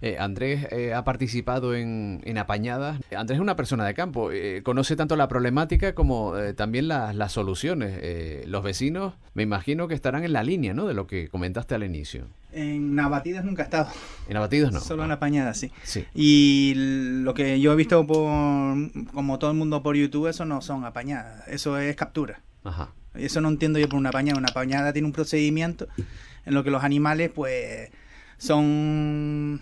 Eh, Andrés eh, ha participado en, en, Apañadas. Andrés es una persona de campo, conoce tanto la problemática como también las soluciones. los vecinos me imagino que estarán en la línea ¿no? de lo que comentaste al inicio. En abatidas nunca he estado. En abatidos no. Solo en apañadas, sí. sí. Y lo que yo he visto por, como todo el mundo por YouTube, eso no son apañadas, eso es captura. Ajá. Eso no entiendo yo por una apañada. Una apañada tiene un procedimiento en lo que los animales, pues, son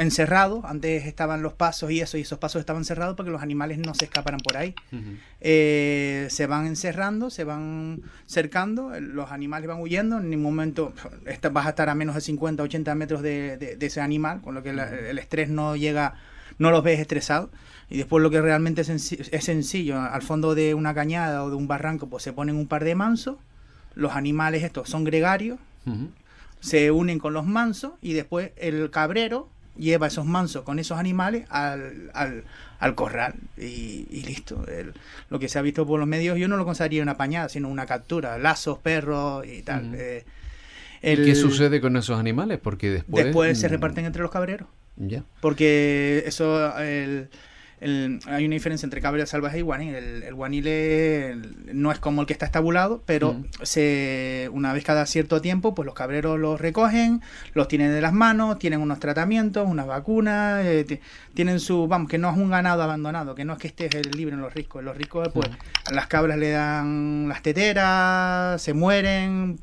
encerrado, antes estaban los pasos y eso, y esos pasos estaban cerrados para que los animales no se escaparan por ahí. Eh, se van encerrando, se van cercando, los animales van huyendo, en ningún momento vas a estar a menos de 50, 80 metros de, ese animal, con lo que el estrés no llega, no los ves estresados. Y después lo que realmente es, sencillo, al fondo de una cañada o de un barranco, pues se ponen un par de mansos, los animales estos son gregarios, se unen con los mansos y después el cabrero lleva esos mansos con esos animales al, al, al corral y, listo. lo que se ha visto por los medios yo no lo consideraría una pañada, sino una captura, lazos, perros y tal. Eh, ¿Y qué sucede con esos animales? Porque después... Después se mm, reparten entre los cabreros. Ya. Porque eso, el, hay una diferencia entre cabra salvaje y guanil. El, guanil no es como el que está estabulado, pero se, una vez cada cierto tiempo, pues los cabreros los recogen, los tienen de las manos, tienen unos tratamientos, unas vacunas, eh, tienen su, vamos, que no es un ganado abandonado, que no es que esté libre en los riscos. En los riscos, pues, las cabras le dan las teteras, se mueren.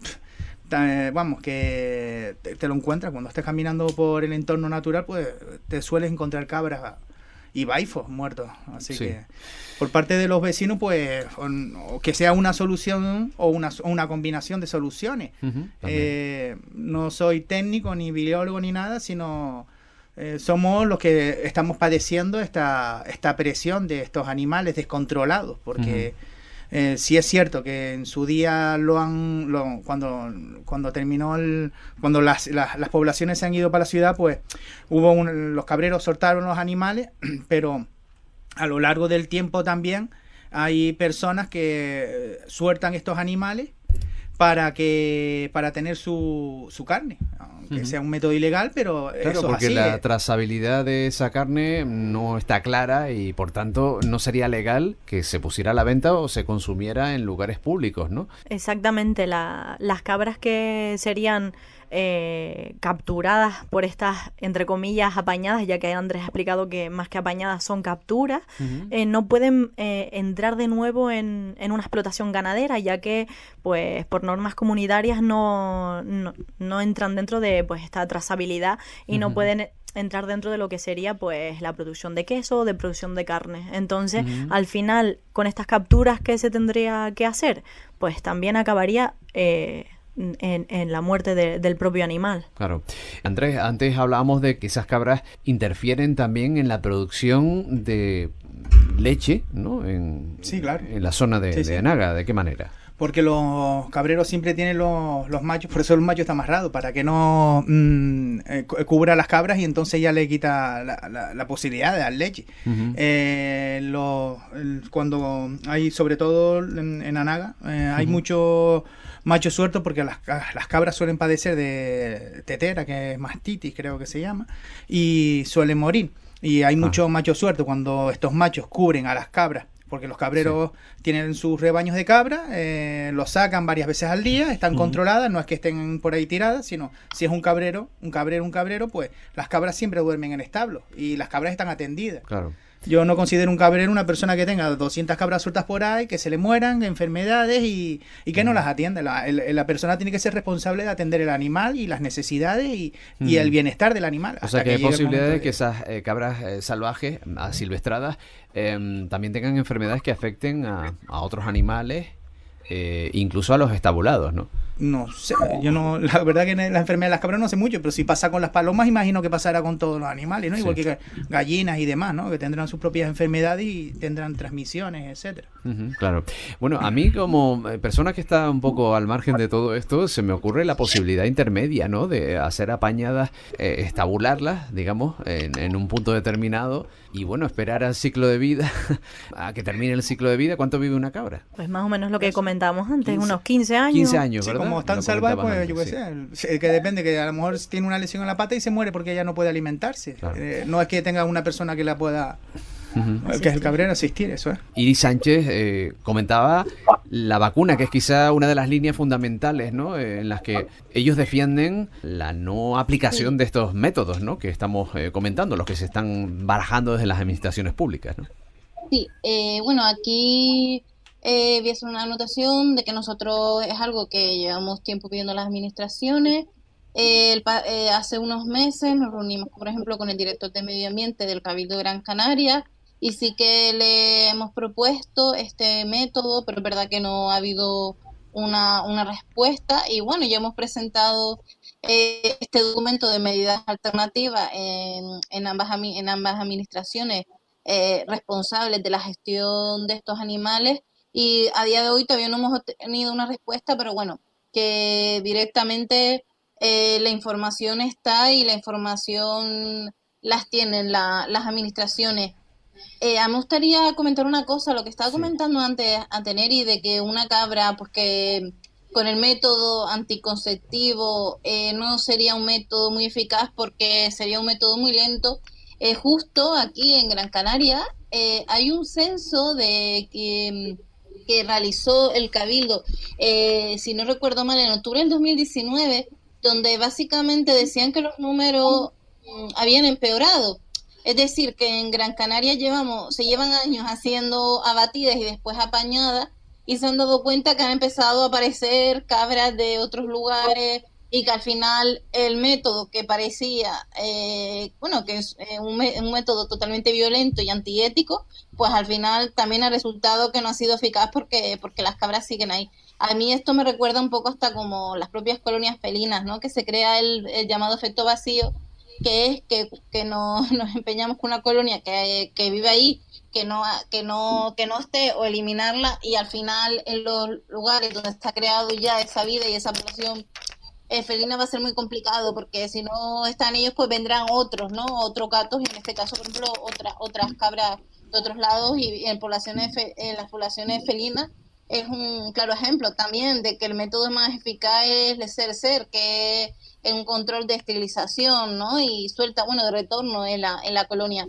Eh, vamos, que te, te, lo encuentras cuando estés caminando por el entorno natural, pues te sueles encontrar cabras y baifos muertos. Así que por parte de los vecinos, pues que sea una solución o una, una combinación de soluciones. Eh, no soy técnico ni biólogo ni nada, sino eh, somos los que estamos padeciendo esta, esta presión de estos animales descontrolados, porque... Eh, sí es cierto que en su día lo han cuando cuando terminó el, cuando las, las, poblaciones se han ido para la ciudad pues hubo los cabreros soltaron los animales [CLEARS THROAT] pero a lo largo del tiempo también hay personas que sueltan estos animales para que para tener su, su carne que sea un método ilegal, pero claro, porque la trazabilidad de esa carne no está clara y por tanto no sería legal que se pusiera a la venta o se consumiera en lugares públicos, ¿no? Exactamente, las cabras que serían eh, capturadas por estas, entre comillas, apañadas, ya que Andrés ha explicado que más que apañadas son capturas, eh, no pueden eh, entrar de nuevo en, en, una explotación ganadera, ya que, pues, por normas comunitarias no, no, entran dentro de pues esta trazabilidad y no pueden entrar dentro de lo que sería pues la producción de queso o de producción de carne. Entonces, al final, con estas capturas que se tendría que hacer, pues también acabaría eh, en, la muerte del propio animal. Claro. Andrés, antes hablábamos de que esas cabras interfieren también en la producción de leche, ¿no? En, sí, claro. En la zona de, de Anaga, ¿de qué manera? Porque los cabreros siempre tienen los, los machos, por eso el macho está amarrado, para que no mm, eh, cubra las cabras y entonces ya le quita la, la, posibilidad de dar leche. Eh, cuando hay, sobre todo en, Anaga, eh, hay muchos machos sueltos porque las, las, cabras suelen padecer de tetera, que es mastitis creo que se llama, y suelen morir. Y hay muchos machos sueltos cuando estos machos cubren a las cabras porque los cabreros tienen sus rebaños de cabra, eh, los sacan varias veces al día, están controladas, no es que estén por ahí tiradas, sino si es un cabrero, un cabrero, un cabrero, pues las cabras siempre duermen en establo y las cabras están atendidas. Claro. Yo no considero un cabrero una persona que tenga 200 cabras sueltas por ahí, que se le mueran, enfermedades y, que no las atiende. La, persona tiene que ser responsable de atender el animal y las necesidades y, el bienestar del animal. O sea que, hay posibilidad de que esas eh, cabras eh, salvajes, asilvestradas, em, también tengan enfermedades que afecten a, a otros animales, eh, incluso a los estabulados, ¿no? No sé, yo no, [LAUGHS] la verdad que la enfermedad de las cabras no sé mucho, pero si pasa con las palomas, imagino que pasará con todos los animales, ¿no? Igual que gallinas y demás, ¿no? Que tendrán sus propias enfermedades y tendrán transmisiones, etcétera. claro. Bueno, a mí como eh, persona que está un poco al margen de todo esto, se me ocurre la posibilidad intermedia, ¿no? De hacer apañadas, eh, estabularlas, digamos, en, un punto determinado y bueno, esperar al ciclo de vida, [LAUGHS] a que termine el ciclo de vida. ¿Cuánto vive una cabra? Pues más o menos lo que comentábamos antes, unos 15 años. 15 años, ¿verdad? Como están salvajes, pues yo qué sé, que depende, que a lo mejor tiene una lesión en la pata y se muere porque ella no puede alimentarse. Eh, no es que tenga una persona que la pueda... Que es el cabrero asistir, eso es. Y Sánchez eh, comentaba la vacuna, que es quizá una de las líneas fundamentales, ¿no? Eh, en las que ellos defienden la no aplicación de estos métodos, ¿no? Que estamos comentando, los que se están barajando desde las administraciones públicas, ¿no? Sí, bueno, aquí eh, voy a hacer una anotación de que nosotros es algo que llevamos tiempo pidiendo a las administraciones. Eh, hace unos meses nos reunimos, por ejemplo, con el director de Medio Ambiente del Cabildo de Gran Canaria y sí que le hemos propuesto este método, pero es verdad que no ha habido una, una respuesta y bueno, ya hemos presentado eh, este documento de medidas alternativas en, en, ambas, en ambas administraciones eh, responsables de la gestión de estos animales y a día de hoy todavía no hemos tenido una respuesta, pero bueno, que directamente eh, la información está y la información las tienen las administraciones. Eh, me gustaría comentar una cosa, lo que estaba comentando antes a Teneri, de que una cabra, pues que con el método anticonceptivo eh, no sería un método muy eficaz porque sería un método muy lento. Eh, justo aquí en Gran Canaria hay un censo de que que realizó el Cabildo, eh, si no recuerdo mal, en octubre del 2019, donde básicamente decían que los números mm, habían empeorado. Es decir, que en Gran Canaria llevamos, se llevan años haciendo abatidas y después apañadas y se han dado cuenta que han empezado a aparecer cabras de otros lugares y que al final el método que parecía, eh, bueno, que es eh, un, método totalmente violento y antiético, pues al final también ha resultado que no ha sido eficaz porque, porque las cabras siguen ahí. A mí esto me recuerda un poco hasta como las propias colonias felinas, ¿no? Que se crea el, llamado efecto vacío, que es que, que no, [LAUGHS] nos empeñamos con una colonia que, que vive ahí, que no, que, no, que no esté o eliminarla y al final en los lugares donde está creado ya esa vida y esa población eh, felina va a ser muy complicado porque si no están ellos pues vendrán otros, ¿no? Otros gatos y en este caso por ejemplo otras otras cabras de otros lados y en poblaciones en las poblaciones felinas es un claro ejemplo también de que el método más eficaz es el ser ser que es un control de esterilización no y suelta bueno de retorno en la en la colonia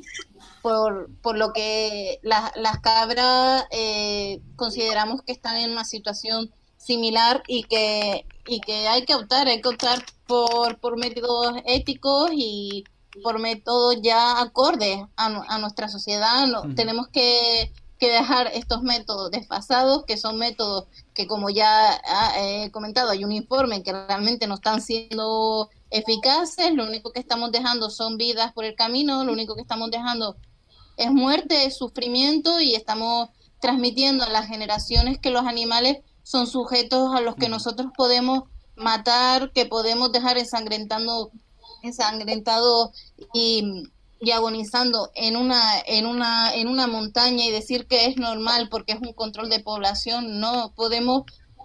por, por lo que las cabras eh, consideramos que están en una situación similar y que y que hay que optar hay que optar por, por métodos éticos y por métodos ya acordes a, nuestra sociedad. No, Tenemos que, dejar estos métodos desfasados, que son métodos que, como ya he comentado, hay un informe que realmente no están siendo eficaces. Lo único que estamos dejando son vidas por el camino, lo único que estamos dejando es muerte, es sufrimiento y estamos transmitiendo a las generaciones que los animales son sujetos a los que nosotros podemos matar, que podemos dejar ensangrentando, ensangrentado y, agonizando en una, en una, en una montaña y decir que es normal porque es un control de población, no podemos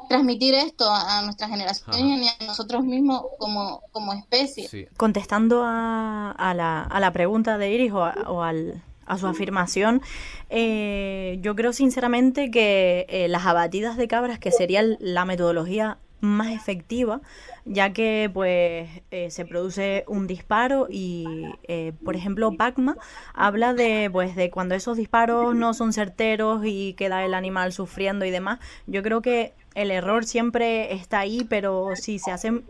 transmitir esto a, nuestras generaciones y a nosotros mismos como, como especie. Contestando a, a, la, a la pregunta de Iris o, al, a su afirmación, eh, yo creo sinceramente que eh, las abatidas de cabras, que sería la metodología más efectiva, ya que pues eh, se produce un disparo y eh, por ejemplo Pacma habla de pues de cuando esos disparos no son certeros y queda el animal sufriendo y demás. Yo creo que el error siempre está ahí, pero si se hacen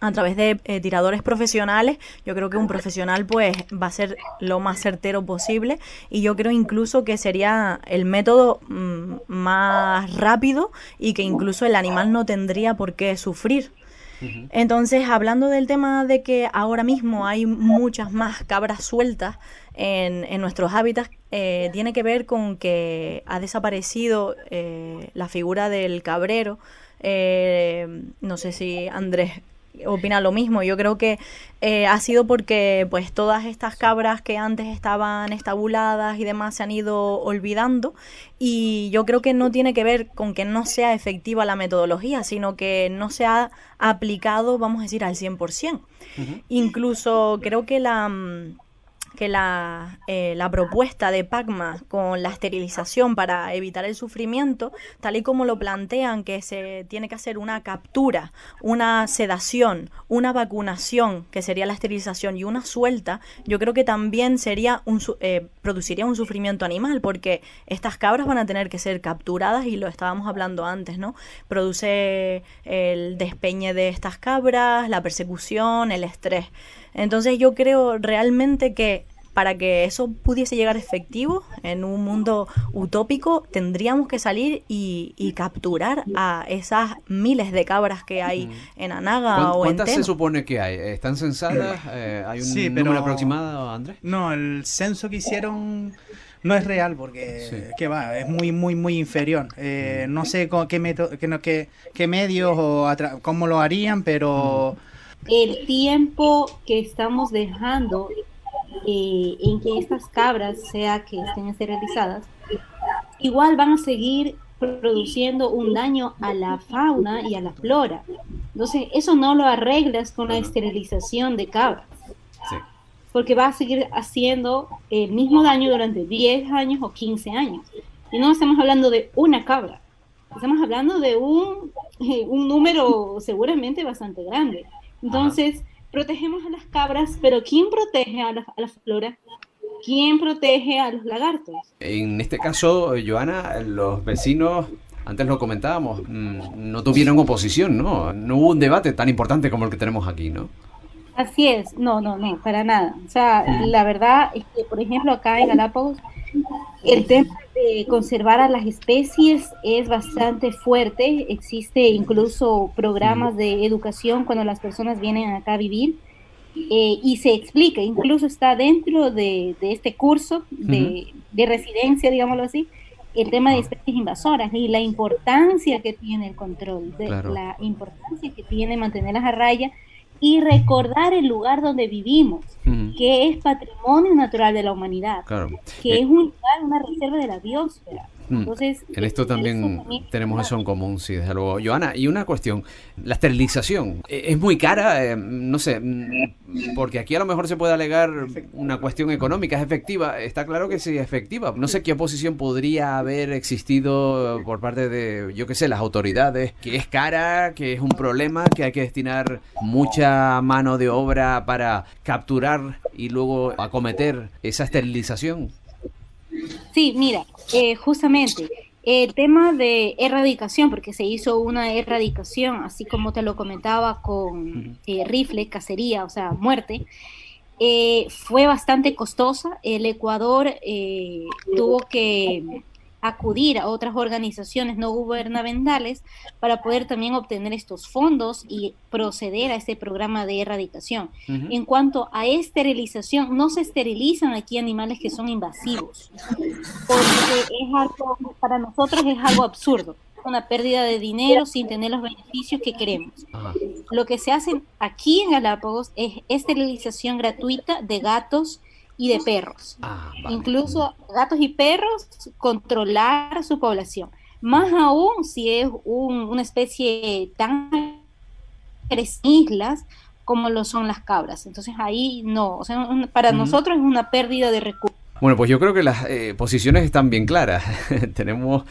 a través de eh, tiradores profesionales, yo creo que un profesional pues va a ser lo más certero posible y yo creo incluso que sería el método mm, más rápido y que incluso el animal no tendría por qué sufrir. Entonces, hablando del tema de que ahora mismo hay muchas más cabras sueltas en, en nuestros hábitats, eh, tiene que ver con que ha desaparecido eh, la figura del cabrero. Eh, no sé si Andrés opina lo mismo. Yo creo que ha sido porque pues todas estas cabras que antes estaban estabuladas y demás se han ido olvidando y yo creo que no tiene que ver con que no sea efectiva la metodología, sino que no se ha aplicado, vamos a decir, al 100%. Incluso creo que la mm, que la, eh, la propuesta de PACMA con la esterilización para evitar el sufrimiento, tal y como lo plantean, que se tiene que hacer una captura, una sedación, una vacunación, que sería la esterilización, y una suelta, yo creo que también sería un, eh, produciría un sufrimiento animal, porque estas cabras van a tener que ser capturadas, y lo estábamos hablando antes, ¿no? Produce el despeñe de estas cabras, la persecución, el estrés. Entonces yo creo realmente que para que eso pudiese llegar efectivo en un mundo utópico, tendríamos que salir y, capturar a esas miles de cabras que hay mm. en Anaga o en ¿Cuántas se supone que hay? ¿Están censadas? Eh, ¿Hay un número aproximado, Andrés? No, el censo que hicieron no es real porque va es muy muy muy inferior eh, mm. no sé con qué qué, qué, medios o cómo lo harían pero mm el tiempo que estamos dejando eh, en que estas cabras, sea que estén esterilizadas, igual van a seguir produciendo un daño a la fauna y a la flora. Entonces, eso no lo arreglas con la esterilización de cabras. Porque va a seguir haciendo el mismo daño durante 10 años o 15 años. Y no estamos hablando de una cabra. Estamos hablando de un, [LAUGHS] un número seguramente bastante grande. Entonces, protegemos a las cabras, pero ¿quién protege a la, flora? ¿Quién protege a los lagartos? En este caso, Joana, los vecinos antes lo comentábamos, mm, no tuvieron oposición, ¿no? No hubo un debate tan importante como el que tenemos aquí, ¿no? Así es, no, no, no, para nada. O sea, la verdad es que, por ejemplo, acá en Galápagos, el tema de conservar a las especies es bastante fuerte. Existe incluso programas de educación cuando las personas vienen acá a vivir. Eh, y se explica, incluso está dentro de, este curso de, residencia, digámoslo así, el tema de ah. especies invasoras y la importancia que tiene el control, de, la importancia que tiene mantenerlas a raya y recordar el lugar donde vivimos, que es patrimonio natural de la humanidad, que eh, es un lugar, una reserva de la biosfera. Mm. Entonces, en esto también, tenemos eso en común, sí, desde luego. Joana, y una cuestión, la esterilización, ¿e-, ¿es muy cara? Eh, no sé, mm, porque aquí a lo mejor se puede alegar una cuestión económica, ¿es efectiva? Está claro que sí es efectiva. No sé qué oposición podría haber existido por parte de, yo qué sé, las autoridades, que es cara, que es un problema, que hay que destinar mucha mano de obra para capturar y luego acometer esa esterilización. Sí, mira, eh, justamente El tema de erradicación, porque se hizo una erradicación, así como te lo comentaba con eh, rifle, cacería, o sea, muerte, eh, fue bastante costosa. El Ecuador eh, tuvo que acudir a otras organizaciones no gubernamentales para poder también obtener estos fondos y proceder a este programa de erradicación. En cuanto a esterilización, no se esterilizan aquí animales que son invasivos, porque es algo, para nosotros es algo absurdo, una pérdida de dinero sin tener los beneficios que queremos. Lo que se hace aquí en Galápagos es esterilización gratuita de gatos, y de perros. Ah, Incluso gatos y perros, controlar su población. Más aún si es una especie tan islas como lo son las cabras. Entonces ahí no, o sea, para nosotros es una pérdida de recursos. Bueno, pues yo creo que las eh, posiciones están bien claras. [LAUGHS] Tenemos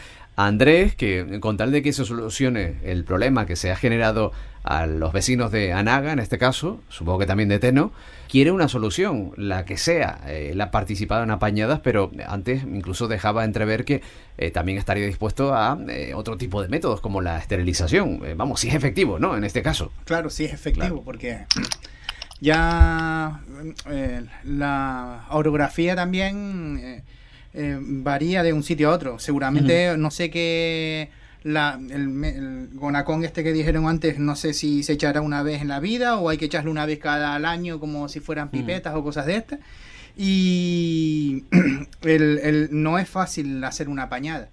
Andrés, que con tal de que se solucione el problema que se ha generado a los vecinos de Anaga, en este caso, supongo que también de Teno, quiere una solución, la que sea. Eh, él ha participado en apañadas, pero antes incluso dejaba entrever que eh, también estaría dispuesto a eh, otro tipo de métodos, como la esterilización. vamos, si es efectivo, ¿no? En este caso. Claro, sí es efectivo, porque ya la orografía también eh, varía de un sitio a otro. Seguramente, no sé qué. La, el, gonacón este que dijeron antes, no sé si se echará una vez en la vida o hay que echarle una vez cada año como si fueran pipetas o cosas de estas. Y [CLEARS THROAT] el, no es fácil hacer una pañada.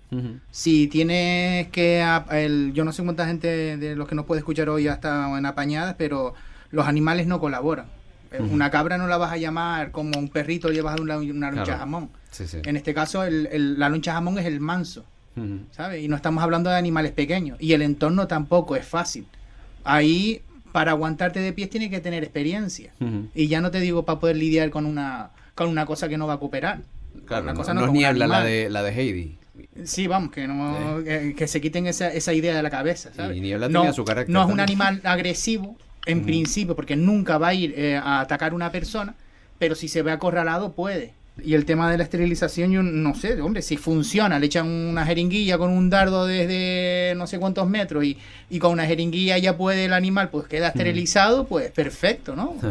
Si tienes que... El, yo no sé cuánta gente de los que nos puede escuchar hoy ha estado en apañadas, pero los animales no colaboran. Una cabra no la vas a llamar como un perrito llevas una, una lucha jamón. En este caso, el, la loncha jamón es el manso, ¿sabes? Y no estamos hablando de animales pequeños. Y el entorno tampoco es fácil. Ahí, para aguantarte de pies, tiene que tener experiencia. Y ya no te digo para poder lidiar con una, con una cosa que no va a cooperar. Claro, no, es niebla la de, la de Heidi. Sí, vamos, que no que, se quiten esa, esa idea de la cabeza, ¿sabes? no, su carácter no es un animal agresivo, en principio, porque nunca va a ir eh, a atacar a una persona, pero si se ve acorralado puede. Y el tema de la esterilización, yo no sé, hombre, si funciona, le echan una jeringuilla con un dardo desde no sé cuántos metros y, y con una jeringuilla ya puede el animal, pues queda esterilizado, pues perfecto, ¿no? [LAUGHS]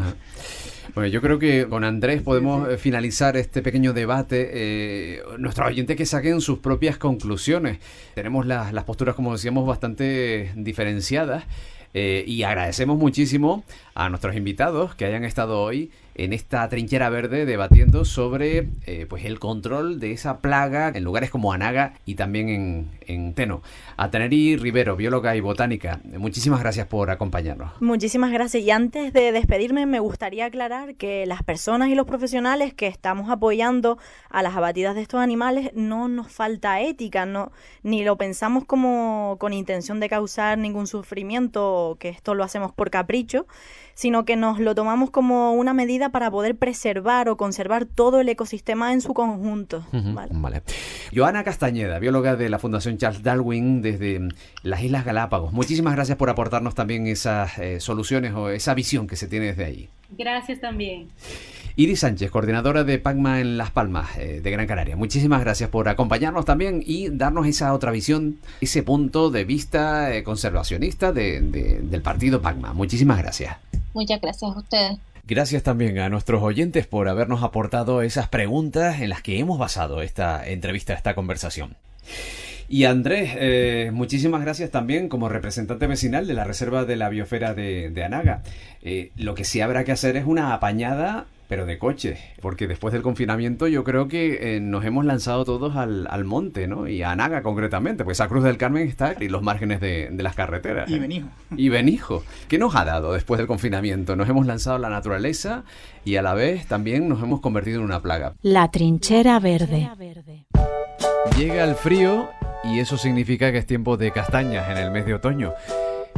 Bueno, yo creo que con Andrés podemos eh, finalizar este pequeño debate. Eh, nuestros oyentes que saquen sus propias conclusiones. Tenemos las, las posturas, como decíamos, bastante diferenciadas. Eh, y agradecemos muchísimo a nuestros invitados que hayan estado hoy en esta trinchera verde debatiendo sobre eh, pues el control de esa plaga en lugares como Anaga y también en, en Teno. A Teneri Rivero, bióloga y botánica, muchísimas gracias por acompañarnos. Muchísimas gracias. Y antes de despedirme, me gustaría aclarar que las personas y los profesionales que estamos apoyando a las abatidas de estos animales no nos falta ética, no, ni lo pensamos como con intención de causar ningún sufrimiento, que esto lo hacemos por capricho sino que nos lo tomamos como una medida para poder preservar o conservar todo el ecosistema en su conjunto. vale. Joana Castañeda, bióloga de la Fundación Charles Darwin desde mm, las Islas Galápagos. Muchísimas gracias por aportarnos también esas eh, soluciones o esa visión que se tiene desde ahí. Gracias también. Iris Sánchez, coordinadora de PACMA en Las Palmas eh, de Gran Canaria. Muchísimas gracias por acompañarnos también y darnos esa otra visión, ese punto de vista eh, conservacionista del partido PACMA. Muchísimas gracias. Muchas gracias a ustedes. Gracias también a nuestros oyentes por habernos aportado esas preguntas en las que hemos basado esta entrevista, esta conversación. Y Andrés, eh, muchísimas gracias también como representante vecinal de la Reserva de la Biosfera de, Anaga. Eh, lo que sí habrá que hacer es una apañada pero de coche, porque después del confinamiento yo creo que eh, nos hemos lanzado todos al, al, monte, ¿no? Y a Anaga concretamente, pues a Cruz del Carmen está en los márgenes de, de las carreteras. Y ¿eh? Benijo. Y Benijo. ¿Qué nos ha dado después del confinamiento? Nos hemos lanzado a la naturaleza y a la vez también nos hemos convertido en una plaga. La trinchera verde. Llega el frío y eso significa que es tiempo de castañas en el mes de otoño.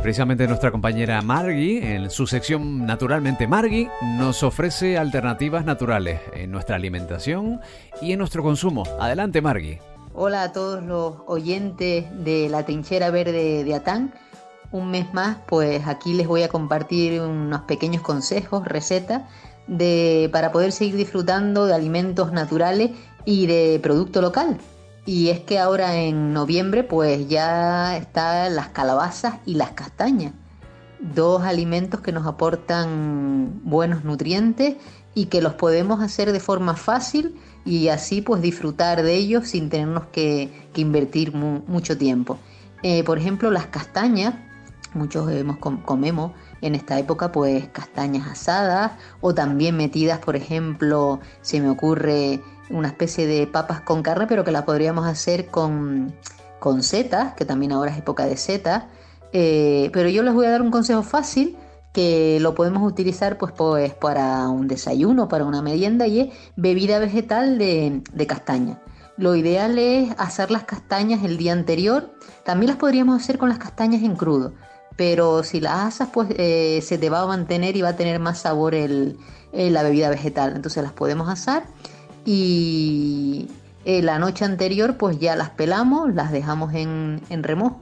Precisamente nuestra compañera Margie, en su sección Naturalmente Margie, nos ofrece alternativas naturales en nuestra alimentación y en nuestro consumo. Adelante Margie. Hola a todos los oyentes de la trinchera verde de Atán. Un mes más, pues aquí les voy a compartir unos pequeños consejos, recetas de, para poder seguir disfrutando de alimentos naturales y de producto local. Y es que ahora en noviembre pues ya están las calabazas y las castañas, dos alimentos que nos aportan buenos nutrientes y que los podemos hacer de forma fácil y así pues disfrutar de ellos sin tenernos que, invertir mucho tiempo. Eh, por ejemplo, las castañas, muchos comemos en esta época pues castañas asadas o también metidas, por ejemplo, se me ocurre una especie de papas con carne, pero que la podríamos hacer con, con setas, que también ahora es época de setas. Eh, pero yo les voy a dar un consejo fácil que lo podemos utilizar pues, pues para un desayuno, para una merienda y es bebida vegetal de, de castaña. Lo ideal es hacer las castañas el día anterior. También las podríamos hacer con las castañas en crudo, pero si las asas pues eh, se te va a mantener y va a tener más sabor el, la bebida vegetal. Entonces las podemos asar y eh, la noche anterior pues ya las pelamos, las dejamos en, remojo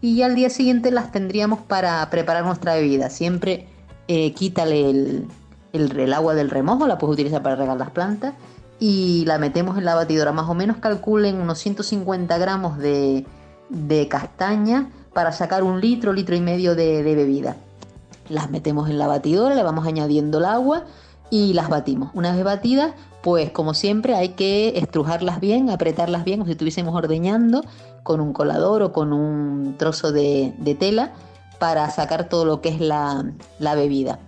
y ya al día siguiente las tendríamos para preparar nuestra bebida. Siempre eh, quítale el, el, agua del remojo, la puedes utilizar para regar las plantas y la metemos en la batidora. Más o menos calculen unos 150 gramos de, castaña para sacar un litro, litro y medio de, de bebida. Las metemos en la batidora, le vamos añadiendo el agua y las batimos. Una vez batidas, pues como siempre hay que estrujarlas bien, apretarlas bien, como si estuviésemos ordeñando con un colador o con un trozo de, tela para sacar todo lo que es la, bebida.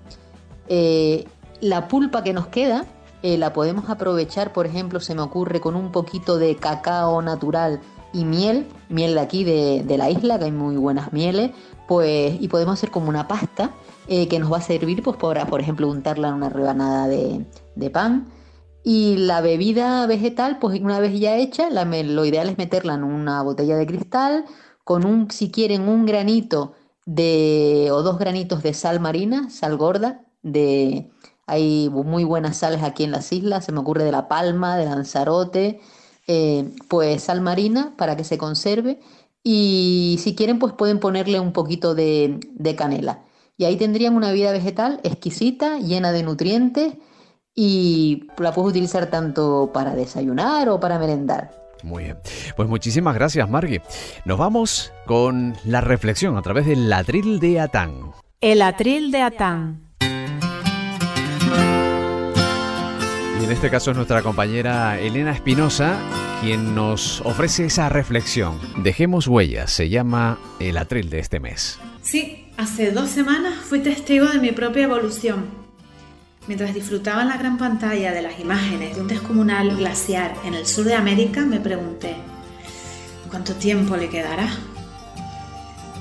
Eh, la pulpa que nos queda eh, la podemos aprovechar, por ejemplo, se me ocurre con un poquito de cacao natural y miel, miel de aquí de, la isla, que hay muy buenas mieles, pues, y podemos hacer como una pasta eh, que nos va a servir pues, para, por ejemplo, untarla en una rebanada de, pan. Y la bebida vegetal, pues una vez ya hecha, lo ideal es meterla en una botella de cristal con un, si quieren, un granito de, o dos granitos de sal marina, sal gorda, de, hay muy buenas sales aquí en las islas, se me ocurre de la palma, de Lanzarote, eh, pues sal marina para que se conserve y si quieren pues pueden ponerle un poquito de canela. Y ahí tendrían una vida vegetal exquisita, llena de nutrientes y la puedes utilizar tanto para desayunar o para merendar. Muy bien. Pues muchísimas gracias, Margui. Nos vamos con la reflexión a través del atril de Atán. El atril de Atán. Y en este caso es nuestra compañera Elena Espinosa quien nos ofrece esa reflexión. Dejemos huellas, se llama el atril de este mes. Sí, Hace dos semanas fui testigo de mi propia evolución. Mientras disfrutaba en la gran pantalla de las imágenes de un descomunal glaciar en el sur de América, me pregunté, ¿cuánto tiempo le quedará?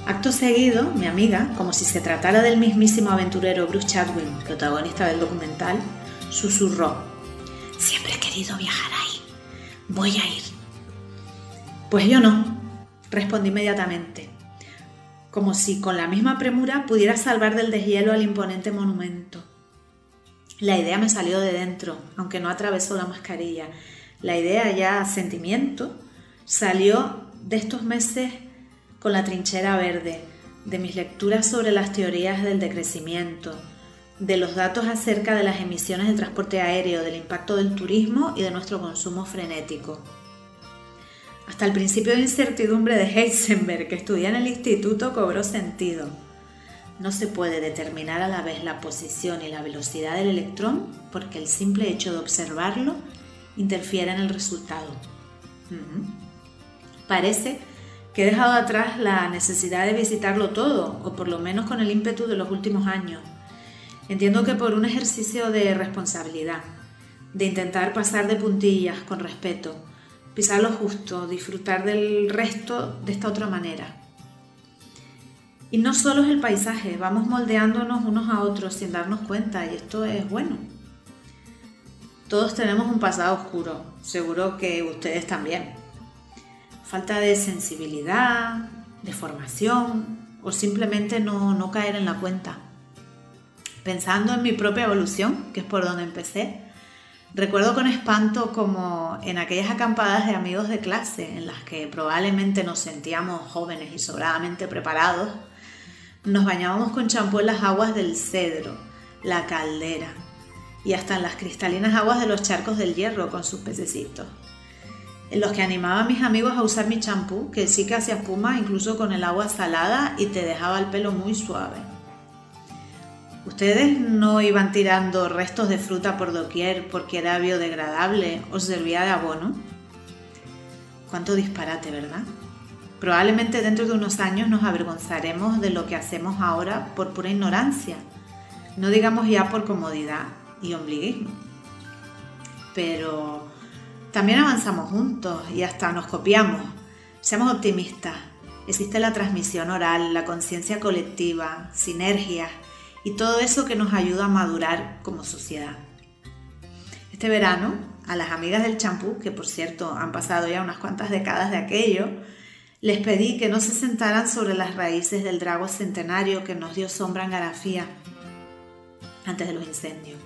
Acto seguido, mi amiga, como si se tratara del mismísimo aventurero Bruce Chadwin, protagonista del documental, susurró, Siempre he querido viajar ahí, voy a ir. Pues yo no, respondí inmediatamente como si con la misma premura pudiera salvar del deshielo al imponente monumento. La idea me salió de dentro, aunque no atravesó la mascarilla. La idea ya sentimiento salió de estos meses con la trinchera verde, de mis lecturas sobre las teorías del decrecimiento, de los datos acerca de las emisiones del transporte aéreo, del impacto del turismo y de nuestro consumo frenético. Hasta el principio de incertidumbre de Heisenberg que estudia en el instituto cobró sentido. No se puede determinar a la vez la posición y la velocidad del electrón porque el simple hecho de observarlo interfiere en el resultado. Parece que he dejado atrás la necesidad de visitarlo todo, o por lo menos con el ímpetu de los últimos años. Entiendo que por un ejercicio de responsabilidad, de intentar pasar de puntillas con respeto, pisar lo justo, disfrutar del resto de esta otra manera. Y no solo es el paisaje, vamos moldeándonos unos a otros sin darnos cuenta y esto es bueno. Todos tenemos un pasado oscuro, seguro que ustedes también. Falta de sensibilidad, de formación o simplemente no, no caer en la cuenta. Pensando en mi propia evolución, que es por donde empecé, Recuerdo con espanto como en aquellas acampadas de amigos de clase en las que probablemente nos sentíamos jóvenes y sobradamente preparados, nos bañábamos con champú en las aguas del cedro, la caldera y hasta en las cristalinas aguas de los charcos del hierro con sus pececitos. en los que animaba a mis amigos a usar mi champú, que sí que hacía espuma incluso con el agua salada y te dejaba el pelo muy suave. Ustedes no iban tirando restos de fruta por doquier porque era biodegradable o servía de abono. Cuánto disparate, ¿verdad? Probablemente dentro de unos años nos avergonzaremos de lo que hacemos ahora por pura ignorancia, no digamos ya por comodidad y ombliguismo. Pero también avanzamos juntos y hasta nos copiamos. Seamos optimistas. Existe la transmisión oral, la conciencia colectiva, sinergias y todo eso que nos ayuda a madurar como sociedad. Este verano, a las amigas del champú, que por cierto han pasado ya unas cuantas décadas de aquello, les pedí que no se sentaran sobre las raíces del drago centenario que nos dio sombra en Garafía antes de los incendios.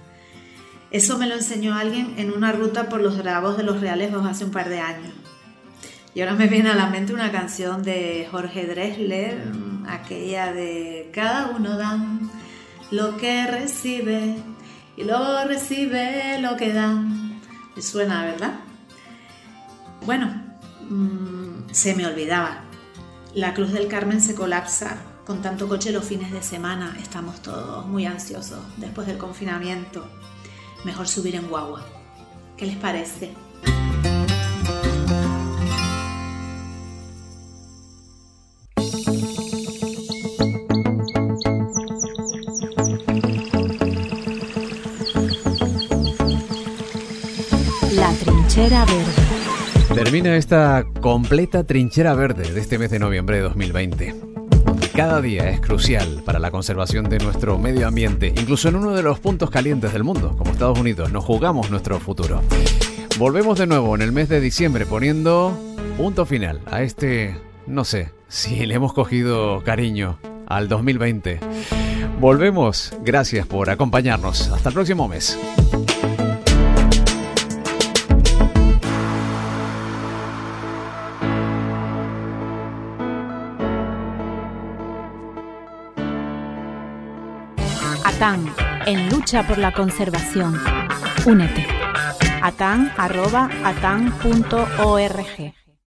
Eso me lo enseñó alguien en una ruta por los dragos de los Realejos hace un par de años. Y ahora me viene a la mente una canción de Jorge Drexler, aquella de Cada uno da lo que recibe y luego recibe lo que da. Me suena, ¿verdad? Bueno, mmm, se me olvidaba. La Cruz del Carmen se colapsa con tanto coche los fines de semana. Estamos todos muy ansiosos después del confinamiento mejor subir en guagua. ¿Qué les parece? La trinchera verde. Termina esta completa trinchera verde de este mes de noviembre de 2020 cada día es crucial para la conservación de nuestro medio ambiente, incluso en uno de los puntos calientes del mundo, como Estados Unidos. Nos jugamos nuestro futuro. Volvemos de nuevo en el mes de diciembre poniendo punto final a este, no sé, si le hemos cogido cariño al 2020. Volvemos, gracias por acompañarnos. Hasta el próximo mes. ATAN, en lucha por la conservación. Únete. atan.atan.org